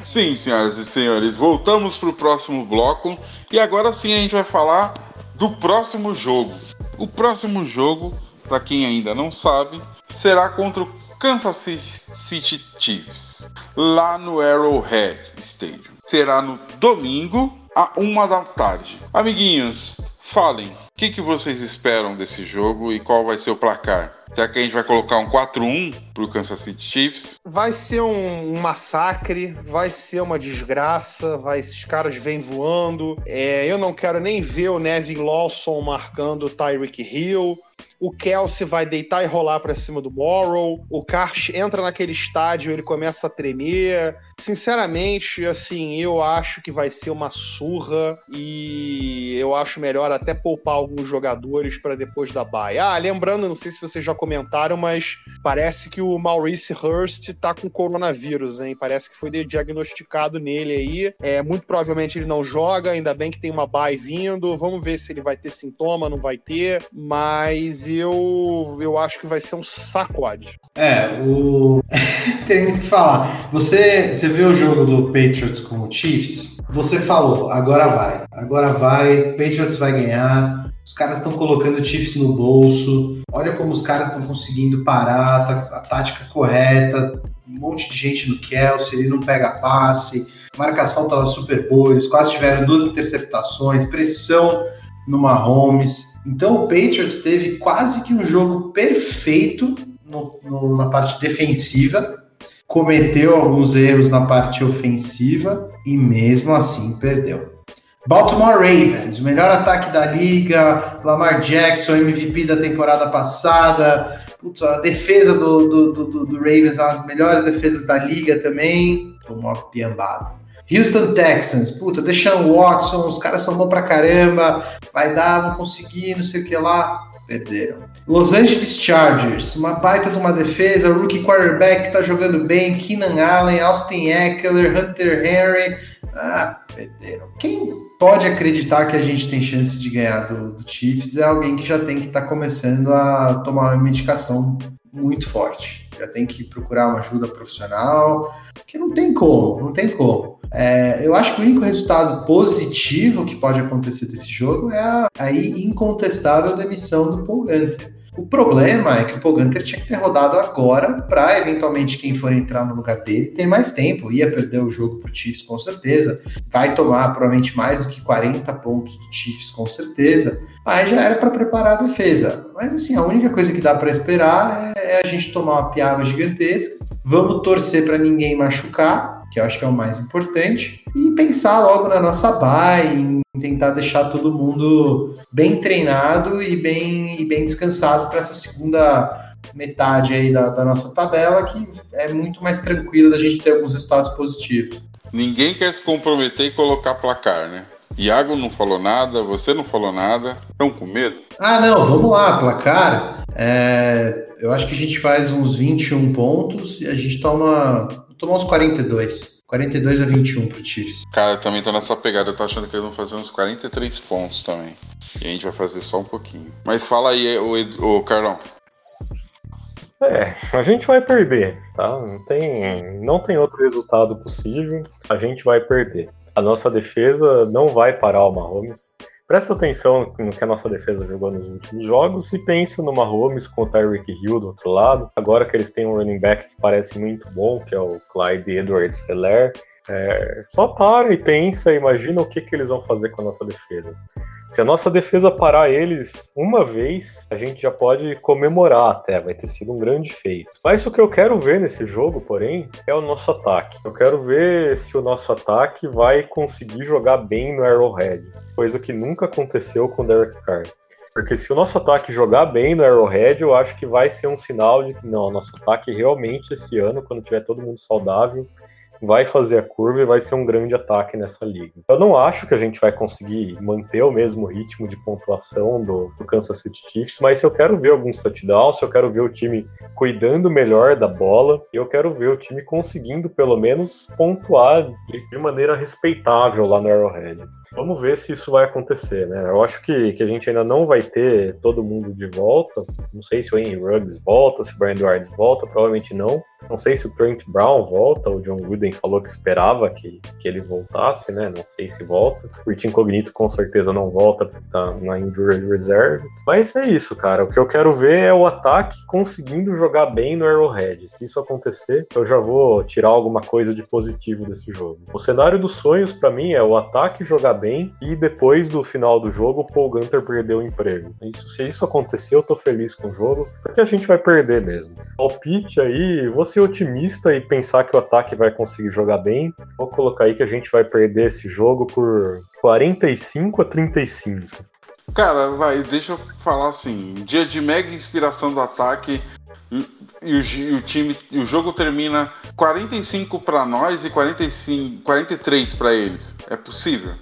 Speaker 3: Sim, senhoras e senhores, voltamos para o próximo bloco e agora sim a gente vai falar do próximo jogo. O próximo jogo, para quem ainda não sabe, será contra o Kansas City Chiefs, lá no Arrowhead Stadium. Será no domingo, a uma da tarde. Amiguinhos, falem, o que, que vocês esperam desse jogo e qual vai ser o placar? Será que a gente vai colocar um 4-1 pro Kansas City Chiefs?
Speaker 6: Vai ser um, um, massacre, vai ser uma desgraça, vai, esses caras vêm voando. É, eu não quero nem ver o Nevin Lawson marcando o Tyreek Hill. O Kelsey vai deitar e rolar para cima do Morrow. O Karsh entra naquele estádio, ele começa a tremer. Sinceramente, assim, eu acho que vai ser uma surra e eu acho melhor até poupar alguns jogadores para depois da bye. Ah, lembrando, não sei se vocês já comentaram, mas parece que o Maurice Hurst tá com coronavírus, hein? Parece que foi diagnosticado nele aí. É, muito provavelmente ele não joga, ainda bem que tem uma bye vindo. Vamos ver se ele vai ter sintoma, não vai ter. Mas eu, eu acho que vai ser um sacode.
Speaker 4: É, o. (laughs) tem muito o que falar. Você, você viu o jogo do Patriots com o Chiefs? Você falou, agora vai. Agora vai, Patriots vai ganhar. Os caras estão colocando o Chiefs no bolso. Olha como os caras estão conseguindo parar, tá, a tática correta. Um monte de gente no Kelsey, ele não pega passe. A marcação estava super boa, eles quase tiveram duas interceptações, pressão no Mahomes. Então o Patriots teve quase que um jogo perfeito no, no, na parte defensiva, cometeu alguns erros na parte ofensiva e mesmo assim perdeu. Baltimore Ravens, o melhor ataque da liga, Lamar Jackson, MVP da temporada passada, Putz, a defesa do, do, do, do Ravens, as melhores defesas da liga também, tomou uma piambada. Houston Texans, puta, Deshaun Watson, os caras são bons pra caramba, vai dar, vão conseguir, não sei o que lá, perderam. Los Angeles Chargers, uma baita de uma defesa, rookie quarterback tá jogando bem, Keenan Allen, Austin Eckler, Hunter Henry, ah, perderam. Quem pode acreditar que a gente tem chance de ganhar do, do Chiefs é alguém que já tem que estar tá começando a tomar uma medicação muito forte. Já tem que procurar uma ajuda profissional, que não tem como, não tem como. É, eu acho que o único resultado positivo que pode acontecer desse jogo é a aí incontestável demissão do Paul Gunter. O problema é que o Paul Gunter tinha que ter rodado agora para eventualmente quem for entrar no lugar dele ter mais tempo. Ia perder o jogo pro Chiefs com certeza. Vai tomar provavelmente mais do que 40 pontos do Chiefs com certeza. Aí já era para preparar a defesa. Mas assim, a única coisa que dá para esperar é a gente tomar uma piada gigantesca. Vamos torcer para ninguém machucar que eu acho que é o mais importante, e pensar logo na nossa buy, em tentar deixar todo mundo bem treinado e bem, e bem descansado para essa segunda metade aí da, da, nossa tabela, que é muito mais tranquila da gente ter alguns resultados positivos.
Speaker 3: Ninguém quer se comprometer e colocar placar, né? Iago não falou nada, você não falou nada. Estão com medo?
Speaker 4: Ah, não, vamos lá, placar. É, eu acho que a gente faz uns 21 pontos e a gente toma, toma uns 42. 42 a 21 pro Chiefs.
Speaker 3: Cara, eu também tô nessa pegada. Eu tô achando que eles vão fazer uns 43 pontos também. E a gente vai fazer só um pouquinho. Mas fala aí, o, o Carlão.
Speaker 5: É, a gente vai perder, tá? Não tem, não tem outro resultado possível. A gente vai perder. A nossa defesa não vai parar o Mahomes. Presta atenção no que a nossa defesa jogou nos últimos jogos e pensa no Mahomes com o Tyreek Hill do outro lado. Agora que eles têm um running back que parece muito bom, que é o Clyde Edwards Heller. É, só para e pensa, imagina o que, que eles vão fazer com a nossa defesa. Se a nossa defesa parar eles uma vez, a gente já pode comemorar até, vai ter sido um grande feito. Mas o que eu quero ver nesse jogo, porém, é o nosso ataque. Eu quero ver se o nosso ataque vai conseguir jogar bem no Arrowhead, coisa que nunca aconteceu com o Derek Carr. Porque se o nosso ataque jogar bem no Arrowhead, eu acho que vai ser um sinal de que não, nosso ataque realmente esse ano, quando tiver todo mundo saudável, vai fazer a curva e vai ser um grande ataque nessa liga. Eu não acho que a gente vai conseguir manter o mesmo ritmo de pontuação do, do Kansas City Chiefs, mas eu quero ver alguns touchdowns, eu quero ver o time cuidando melhor da bola, eu quero ver o time conseguindo pelo menos pontuar de, de maneira respeitável lá no Arrowhead. Vamos ver se isso vai acontecer, né? Eu acho que, que a gente ainda não vai ter todo mundo de volta. Não sei se o Henry Ruggs volta, se o Brian Edwards volta, provavelmente não. Não sei se o Trent Brown volta, o John Gruden falou que esperava que, que ele voltasse, né? Não sei se volta. O Rich Incognito com certeza não volta porque tá na injury reserve. Mas é isso, cara. O que eu quero ver é o ataque conseguindo jogar bem no Arrowhead. Se isso acontecer, eu já vou tirar alguma coisa de positivo desse jogo. O cenário dos sonhos para mim é o ataque jogar bem e depois do final do jogo Paul Gunter perdeu o emprego. Isso, se isso acontecer, eu tô feliz com o jogo, porque a gente vai perder mesmo. Palpite aí, vou ser otimista e pensar que o ataque vai conseguir jogar bem. Vou colocar aí que a gente vai perder esse jogo por 45 a 35.
Speaker 3: Cara, vai, deixa eu falar assim: dia de mega inspiração do ataque. E o, o time, o jogo termina 45 para nós e 45, 43 para eles. É possível?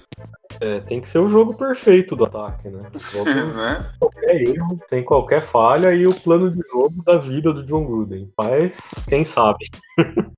Speaker 5: É, tem que ser o jogo perfeito do ataque, né? (laughs) Jogo
Speaker 3: né?
Speaker 5: sem qualquer erro, sem qualquer falha e o plano de jogo da vida do John Gruden. Mas quem sabe? (laughs)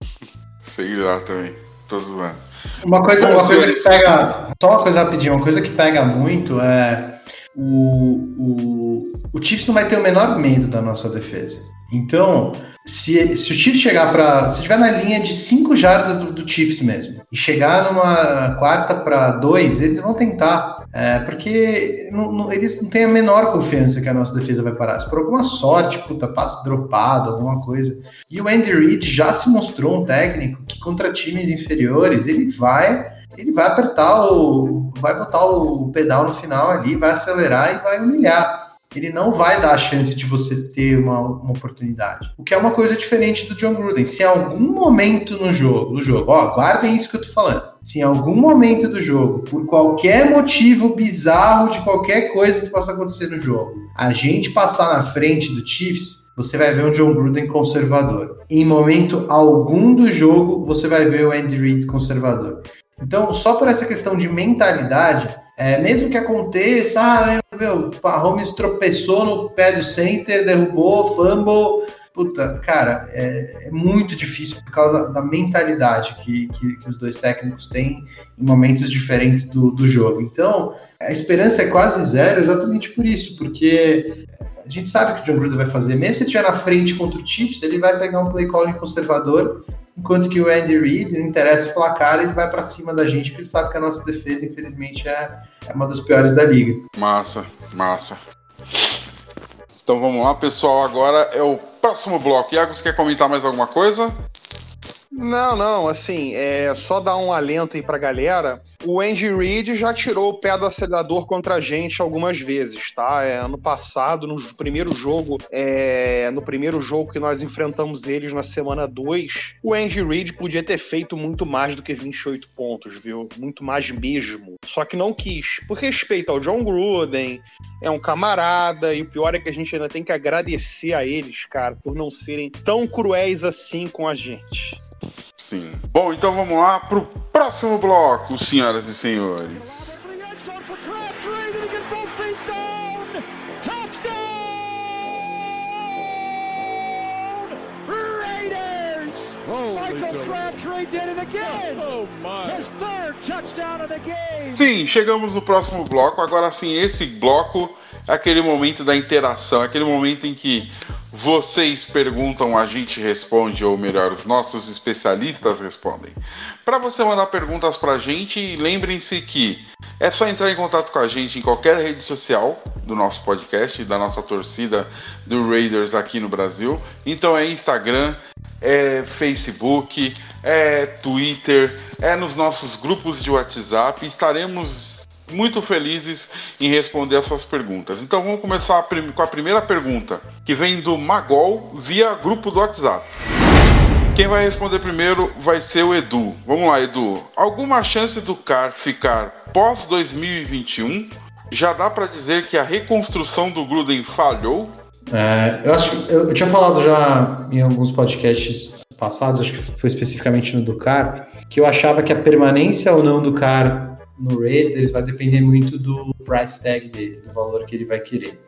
Speaker 3: Sei lá também. Tô zoando.
Speaker 4: Uma coisa, uma coisa que pega. Só uma coisa rapidinho, uma coisa que pega muito é. O, o, o Chiefs não vai ter o menor medo da nossa defesa. Então, se, se o Chiefs chegar para. Se estiver na linha de 5 jardas do, do Chiefs mesmo, e chegar numa quarta para 2, eles vão tentar. É, porque não- não- eles não têm a menor confiança que a nossa defesa vai parar. Se por alguma sorte, puta, passe dropado, alguma coisa. E o Andy Reid já se mostrou um técnico que contra times inferiores, ele vai ele vai apertar o. vai botar o pedal no final ali, vai acelerar e vai humilhar. Ele não vai dar a chance de você ter uma, uma oportunidade. O que é uma coisa diferente do John Gruden. Se em algum momento no jogo, no jogo, ó, guardem isso que eu tô falando. Se em algum momento do jogo, por qualquer motivo bizarro de qualquer coisa que possa acontecer no jogo, a gente passar na frente do Chiefs, você vai ver um John Gruden conservador. Em momento algum do jogo, você vai ver o Andy Reid conservador. Então, só por essa questão de mentalidade, é, mesmo que aconteça, ah, meu, o Mahomes tropeçou no pé do center, derrubou, fumble. Puta, cara, é, é muito difícil por causa da mentalidade que, que, que os dois técnicos têm em momentos diferentes do, do jogo. Então, a esperança é quase zero exatamente por isso, porque a gente sabe que o John Gruden vai fazer. Mesmo se estiver na frente contra o Chiefs, ele vai pegar um play calling conservador, enquanto que o Andy Reid, não interessa o placar, ele vai para cima da gente, porque ele sabe que a nossa defesa, infelizmente, é, é uma das piores da liga.
Speaker 3: Massa, massa. Então vamos lá, pessoal. Agora é o próximo bloco. Iago, você quer comentar mais alguma coisa?
Speaker 6: Não, não, assim, é só dar um alento aí pra galera. O Andy Reid já tirou o pé do acelerador contra a gente algumas vezes, tá? É, ano passado, no primeiro jogo, é, no primeiro jogo que nós enfrentamos eles na semana 2, o Andy Reid podia ter feito muito mais do que 28 pontos, viu? Muito mais mesmo. Só que não quis. Por respeito ao John Gruden, é um camarada, e o pior é que a gente ainda tem que agradecer a eles, cara, por não serem tão cruéis assim com a gente.
Speaker 3: Sim. Bom, então vamos lá para o próximo bloco, senhoras e senhores. Sim, chegamos no próximo bloco. Agora sim, esse bloco é aquele momento da interação, é aquele momento em que vocês perguntam, a gente responde, ou melhor, os nossos especialistas respondem. Para você mandar perguntas para a gente, lembrem-se que é só entrar em contato com a gente em qualquer rede social do nosso podcast, da nossa torcida do Raiders aqui no Brasil. Então é Instagram, é Facebook, é Twitter, é nos nossos grupos de WhatsApp. Estaremos muito felizes em responder as suas perguntas. Então vamos começar a com a primeira pergunta, que vem do Magol via grupo do WhatsApp. Quem vai responder primeiro vai ser o Edu. Vamos lá, Edu. Alguma chance do CAR ficar pós 2021? Já dá para dizer que a reconstrução do Gruden falhou?
Speaker 4: É, eu acho eu, eu tinha falado já em alguns podcasts passados, acho que foi especificamente no do CAR, que eu achava que a permanência ou não do CAR no Raiders vai depender muito do price tag dele, do valor que ele vai querer.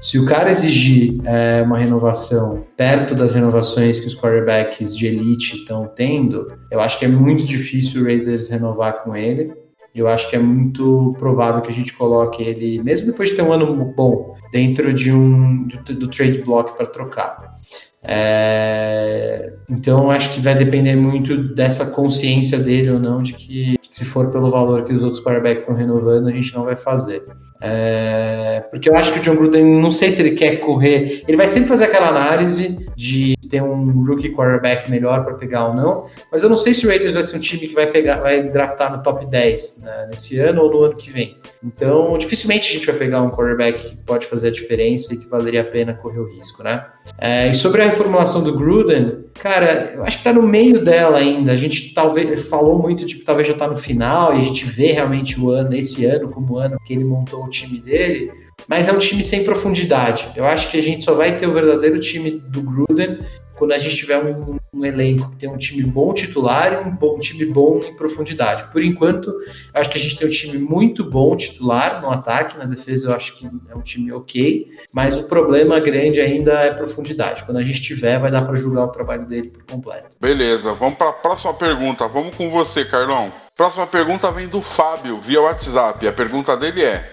Speaker 4: Se o cara exigir é, uma renovação perto das renovações que os quarterbacks de elite estão tendo, eu acho que é muito difícil o Raiders renovar com ele. Eu acho que é muito provável que a gente coloque ele, mesmo depois de ter um ano bom, dentro de um do, do trade block para trocar. É, então acho que vai depender muito dessa consciência dele ou não de que se for pelo valor que os outros quarterbacks estão renovando, a gente não vai fazer. É, porque eu acho que o John Gruden, não sei se ele quer correr, ele vai sempre fazer aquela análise de ter um rookie quarterback melhor para pegar ou não, mas eu não sei se o Raiders vai ser um time que vai pegar, vai draftar no top 10 né, nesse ano ou no ano que vem. Então, dificilmente a gente vai pegar um quarterback que pode fazer a diferença e que valeria a pena correr o risco, né? É, e sobre a reformulação do Gruden, cara, eu acho que tá no meio dela ainda. A gente talvez falou muito, tipo, talvez já tá no final e a gente vê realmente o ano, esse ano, como ano que ele montou o time dele. Mas é um time sem profundidade. Eu acho que a gente só vai ter o verdadeiro time do Gruden quando a gente tiver um, um elenco que tem um time bom titular e um bom time bom em profundidade. Por enquanto, acho que a gente tem um time muito bom titular no ataque, na defesa eu acho que é um time ok, mas o problema grande ainda é profundidade. Quando a gente tiver, vai dar para julgar o trabalho dele por completo.
Speaker 3: Beleza, vamos para a próxima pergunta. Vamos com você, Carlão. Próxima pergunta vem do Fábio via WhatsApp. A pergunta dele é: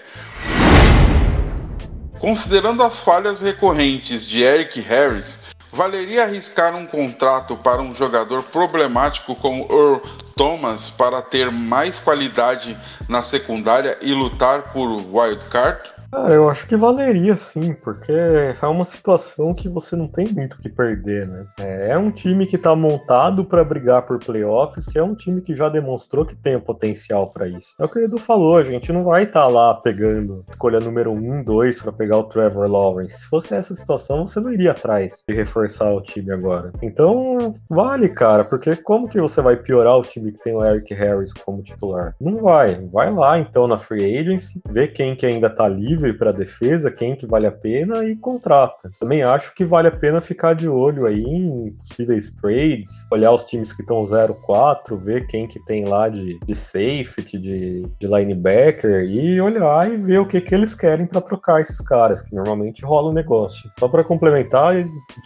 Speaker 3: Considerando as falhas recorrentes de Eric Harris, valeria arriscar um contrato para um jogador problemático como Earl Thomas para ter mais qualidade na secundária e lutar por wild card?
Speaker 5: Cara, eu acho que valeria sim, porque é uma situação que você não tem muito o que perder, né? É um time que tá montado para brigar por playoffs é um time que já demonstrou que tem o potencial para isso. É o que o Edu falou, a gente não vai estar tá lá pegando escolha número 1, 2 para pegar o Trevor Lawrence. Se fosse essa situação, você não iria atrás de reforçar o time agora. Então, vale, cara, porque como que você vai piorar o time que tem o Eric Harris como titular? Não vai. Vai lá então na free agency, vê quem que ainda tá livre para defesa, quem que vale a pena e contrata. Também acho que vale a pena ficar de olho aí em possíveis trades, olhar os times que estão 0-4, ver quem que tem lá de, de safety, de, de linebacker e olhar e ver o que que eles querem para trocar esses caras, que normalmente rola o negócio. Só para complementar,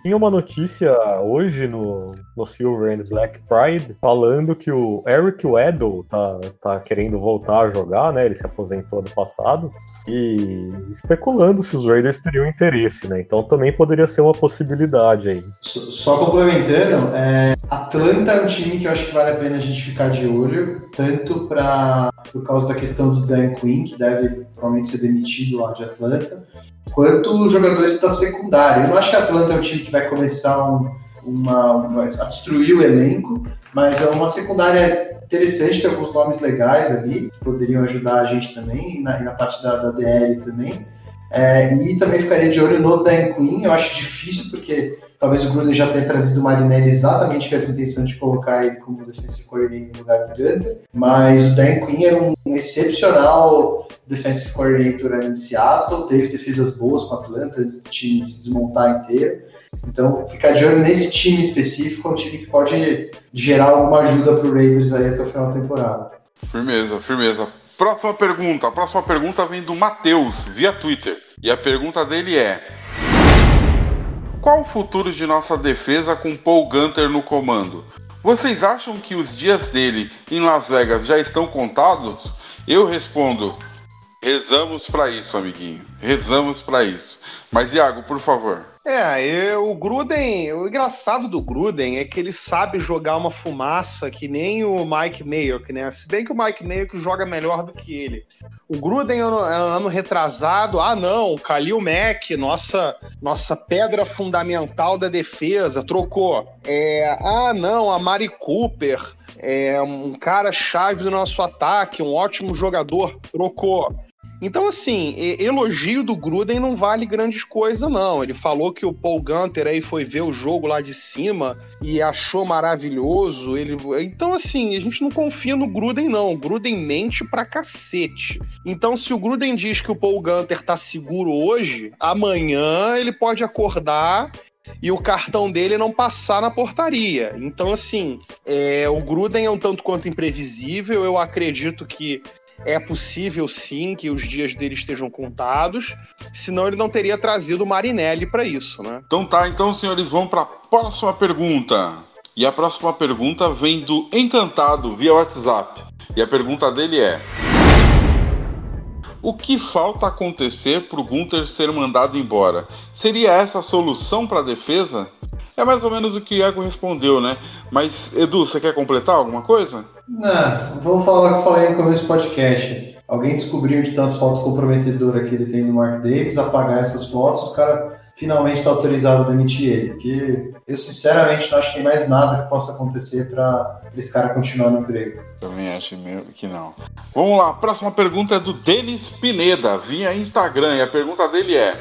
Speaker 5: tinha uma notícia hoje no, no Silver and Black Pride falando que o Eric Weddle tá, tá querendo voltar a jogar, né? Ele se aposentou ano passado e especulando se os Raiders teriam interesse, né? Então também poderia ser uma possibilidade aí.
Speaker 4: Só complementando, é, Atlanta é um time que eu acho que vale a pena a gente ficar de olho, tanto para por causa da questão do Dan Quinn, que deve provavelmente ser demitido lá de Atlanta, quanto os jogadores da secundária. Eu não acho que Atlanta é um time que vai começar um, uma, uma, a destruir o elenco, mas é uma secundária interessante, tem alguns nomes legais ali, que poderiam ajudar a gente também, e na, e na parte da, da DL também. É, e também ficaria de olho no Dan Quinn, eu acho difícil, porque talvez o Gruden já tenha trazido o Marinelli exatamente com essa intenção de colocar ele como defensive coordinator no lugar do Gunter, mas o Dan Quinn era um excepcional defensive coordinator em Seattle, teve defesas boas com o Atlanta antes do time se desmontar inteiro, então, ficar de olho nesse time específico, é um time que pode gerar alguma ajuda para o Raiders aí até o final da temporada.
Speaker 3: Firmeza, firmeza. Próxima pergunta. A próxima pergunta vem do Matheus, via Twitter. E a pergunta dele é: qual o futuro de nossa defesa com Paul Gunter no comando? Vocês acham que os dias dele em Las Vegas já estão contados? Eu respondo: rezamos para isso, amiguinho. Rezamos para isso. Mas Iago, por favor.
Speaker 6: É, eu, o Gruden, o engraçado do Gruden é que ele sabe jogar uma fumaça que nem o Mike Mayock, né? Se bem que o Mike Mayock joga melhor do que ele. O Gruden, ano, ano retrasado, ah não, Khalil Mack, nossa, nossa pedra fundamental da defesa, trocou. É, ah não, a Mari Cooper, é um cara chave do nosso ataque, um ótimo jogador, trocou. Então, assim, elogio do Gruden não vale grandes coisas, não. Ele falou que o Paul Gunter aí foi ver o jogo lá de cima e achou maravilhoso. Ele... Então, assim, a gente não confia no Gruden, não. O Gruden mente pra cacete. Então, se o Gruden diz que o Paul Gunter tá seguro hoje, amanhã ele pode acordar e o cartão dele não passar na portaria. Então, assim, é, o Gruden é um tanto quanto imprevisível. Eu acredito que é possível sim que os dias dele estejam contados, senão ele não teria trazido o Marinelli para isso, né?
Speaker 3: Então tá, então senhores, vamos para a próxima pergunta. E a próxima pergunta vem do Encantado via WhatsApp. E a pergunta dele é: O que falta acontecer para o Gunter ser mandado embora? Seria essa a solução para a defesa? É mais ou menos o que o Iago respondeu, né? Mas, Edu, você quer completar alguma coisa?
Speaker 4: Não, vou falar o que eu falei no começo do podcast. Alguém descobriu de tantas fotos comprometedoras que ele tem no Mark Davis, apagar essas fotos, os caras finalmente está autorizado a demitir ele. Porque eu, sinceramente, não acho que tem mais nada que possa acontecer para esse cara continuar no emprego.
Speaker 3: Também acho que não. Vamos lá, a próxima pergunta é do Denis Pineda, via Instagram, e a pergunta dele é.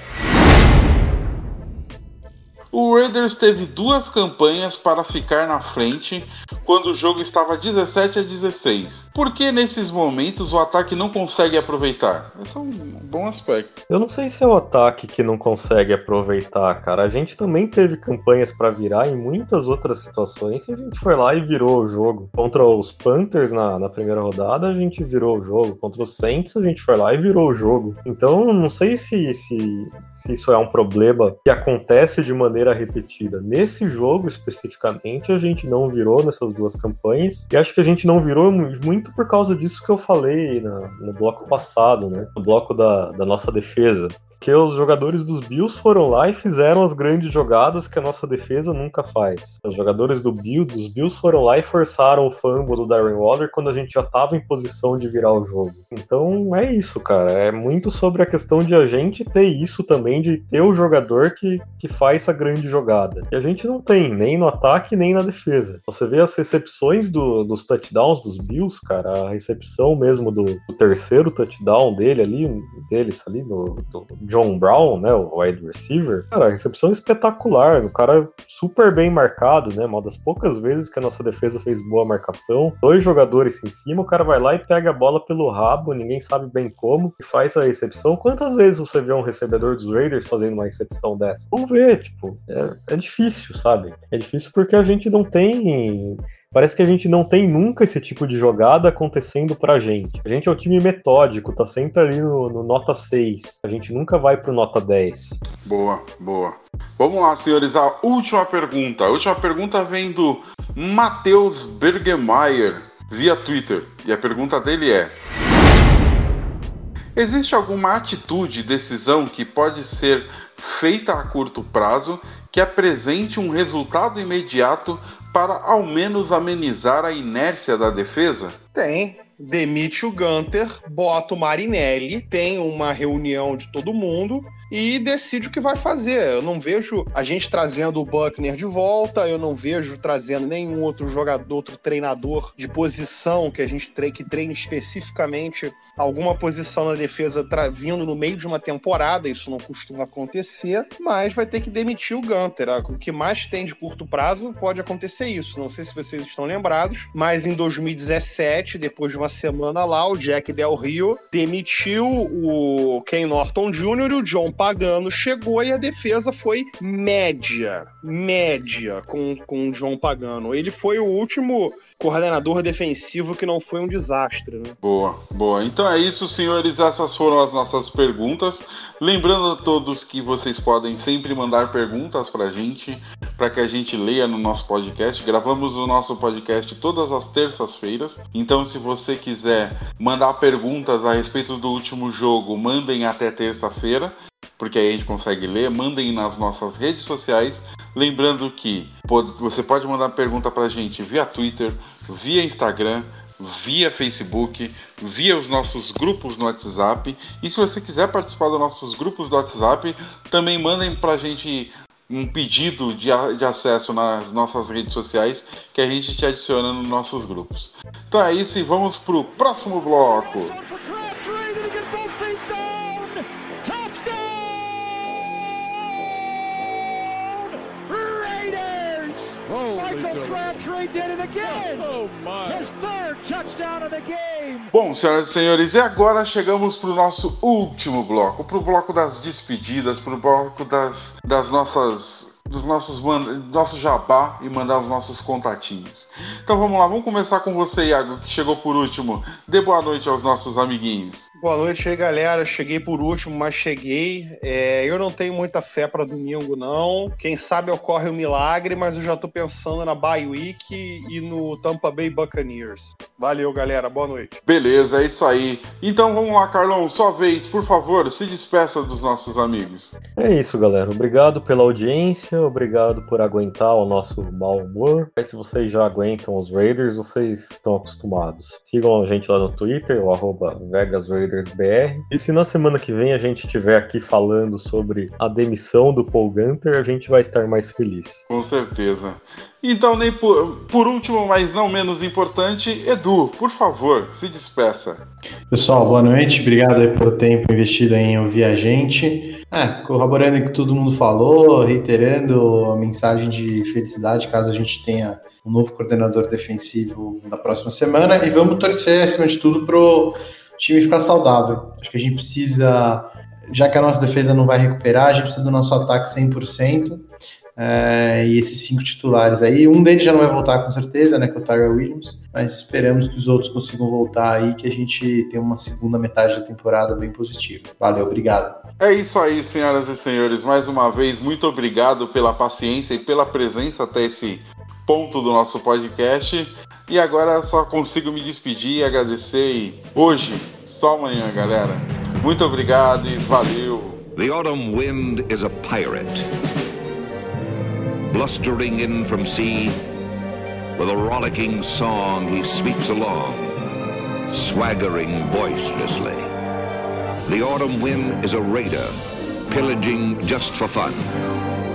Speaker 3: O Raiders teve duas campanhas para ficar na frente quando o jogo estava 17 a 16. Por que nesses momentos o ataque não consegue aproveitar? Esse é um bom aspecto.
Speaker 5: Eu não sei se é o ataque que não consegue aproveitar, cara. A gente também teve campanhas para virar em muitas outras situações e a gente foi lá e virou o jogo. Contra os Panthers na, na primeira rodada, a gente virou o jogo. Contra os Saints, a gente foi lá e virou o jogo. Então, não sei se, se, se isso é um problema que acontece de maneira repetida. Nesse jogo especificamente, a gente não virou nessas duas campanhas. E acho que a gente não virou muito por causa disso que eu falei na, no bloco passado, né? No bloco da, da nossa defesa porque os jogadores dos Bills foram lá e fizeram as grandes jogadas que a nossa defesa nunca faz. Os jogadores do Bill, dos Bills foram lá e forçaram o fumble do Darren Waller quando a gente já estava em posição de virar o jogo. Então é isso, cara. É muito sobre a questão de a gente ter isso também, de ter o jogador que, que faz essa grande jogada. E a gente não tem, nem no ataque, nem na defesa. Você vê as recepções do, dos touchdowns dos Bills, cara, a recepção mesmo do, do terceiro touchdown dele ali, deles ali, no, do, John Brown, né, o wide receiver, cara, a recepção espetacular, o cara super bem marcado, né, uma das poucas vezes que a nossa defesa fez boa marcação, dois jogadores em cima, o cara vai lá e pega a bola pelo rabo, ninguém sabe bem como, e faz a recepção. Quantas vezes você vê um recebedor dos Raiders fazendo uma recepção dessa? Vamos ver, tipo, é, é difícil, sabe? É difícil porque a gente não tem Parece que a gente não tem nunca esse tipo de jogada acontecendo pra gente. A gente é um time metódico, tá sempre ali no, no nota 6. A gente nunca vai pro nota 10.
Speaker 3: Boa, boa. Vamos lá, senhores, a última pergunta. A última pergunta vem do Matheus Bergemeyer via Twitter. E a pergunta dele é: Existe alguma atitude, decisão que pode ser feita a curto prazo que apresente um resultado imediato para ao menos amenizar a inércia da defesa?
Speaker 6: Tem. Demite o Gunter, bota o Marinelli, tem uma reunião de todo mundo e decide o que vai fazer. Eu não vejo a gente trazendo o Buckner de volta, eu não vejo trazendo nenhum outro jogador, outro treinador de posição que a gente que treine especificamente alguma posição na defesa vindo no meio de uma temporada, isso não costuma acontecer, mas vai ter que demitir o Gunter. O que mais tem de curto prazo pode acontecer isso. Não sei se vocês estão lembrados, mas em 2017, depois de uma semana lá, o Jack Del Rio demitiu o Ken Norton Jr. e o John Pagano chegou e a defesa foi média, média com, com o John Pagano. Ele foi o último coordenador defensivo que não foi um desastre, né?
Speaker 3: Boa, boa. Então Então é isso, senhores. Essas foram as nossas perguntas. Lembrando a todos que vocês podem sempre mandar perguntas pra gente, para que a gente leia no nosso podcast. Gravamos o nosso podcast todas as terças-feiras. Então, se você quiser mandar perguntas a respeito do último jogo, mandem até terça-feira, porque aí a gente consegue ler. Mandem nas nossas redes sociais. Lembrando que você pode mandar pergunta pra gente via Twitter, via Instagram, via Facebook, via os nossos grupos no WhatsApp. E se você quiser participar dos nossos grupos do WhatsApp, também mandem pra gente um pedido de, a- de acesso nas nossas redes sociais que a gente te adiciona nos nossos grupos. Então é isso e vamos pro próximo bloco. Bom, senhoras e senhores, e agora chegamos para o nosso último bloco, para o bloco das despedidas, para o bloco das, das nossas, dos nossos nosso jabá e mandar os nossos contatinhos. Então vamos lá, vamos começar com você, Iago, que chegou por último. Dê boa noite aos nossos amiguinhos.
Speaker 6: Boa noite aí, galera. Cheguei por último, mas cheguei. É, eu não tenho muita fé para domingo, não. Quem sabe ocorre um milagre, mas eu já tô pensando na bye week e no Tampa Bay Buccaneers. Valeu, galera. Boa noite.
Speaker 3: Beleza, é isso aí. Então vamos lá, Carlão, sua vez, por favor, se despeça dos nossos amigos.
Speaker 5: É isso, galera. Obrigado pela audiência, obrigado por aguentar o nosso mau humor. Se vocês já aguentam os Raiders, vocês estão acostumados. Sigam a gente lá no Twitter, o arroba VegasRaidersBR. E se na semana que vem a gente estiver aqui falando sobre a demissão do Paul Gunter, a gente vai estar mais feliz.
Speaker 3: Com certeza. Então, nem por, por último, mas não menos importante, Edu, por favor, se despeça.
Speaker 4: Pessoal, boa noite. Obrigado aí pelo tempo investido em ouvir a gente. É, corroborando o que todo mundo falou, reiterando a mensagem de felicidade caso a gente tenha um novo coordenador defensivo na próxima semana. E vamos torcer, acima de tudo, pro time ficar saudável. Acho que a gente precisa, já que a nossa defesa não vai recuperar, a gente precisa do nosso ataque 100%. É, e esses cinco titulares aí, um deles já não vai voltar com certeza, né? Que é o Tyrell Williams, mas esperamos que os outros consigam voltar aí, que a gente tenha uma segunda metade da temporada bem positiva. Valeu, obrigado.
Speaker 3: É isso aí, senhoras e senhores. Mais uma vez, muito obrigado pela paciência e pela presença até esse ponto do nosso podcast. E agora só consigo me despedir e agradecer. E hoje, só amanhã, galera. Muito obrigado e valeu.
Speaker 7: The autumn wind is a pirate, blustering in from sea. With a rollicking song, he sweeps along, swaggering boisterously. The autumn wind is a raider, pillaging just for fun.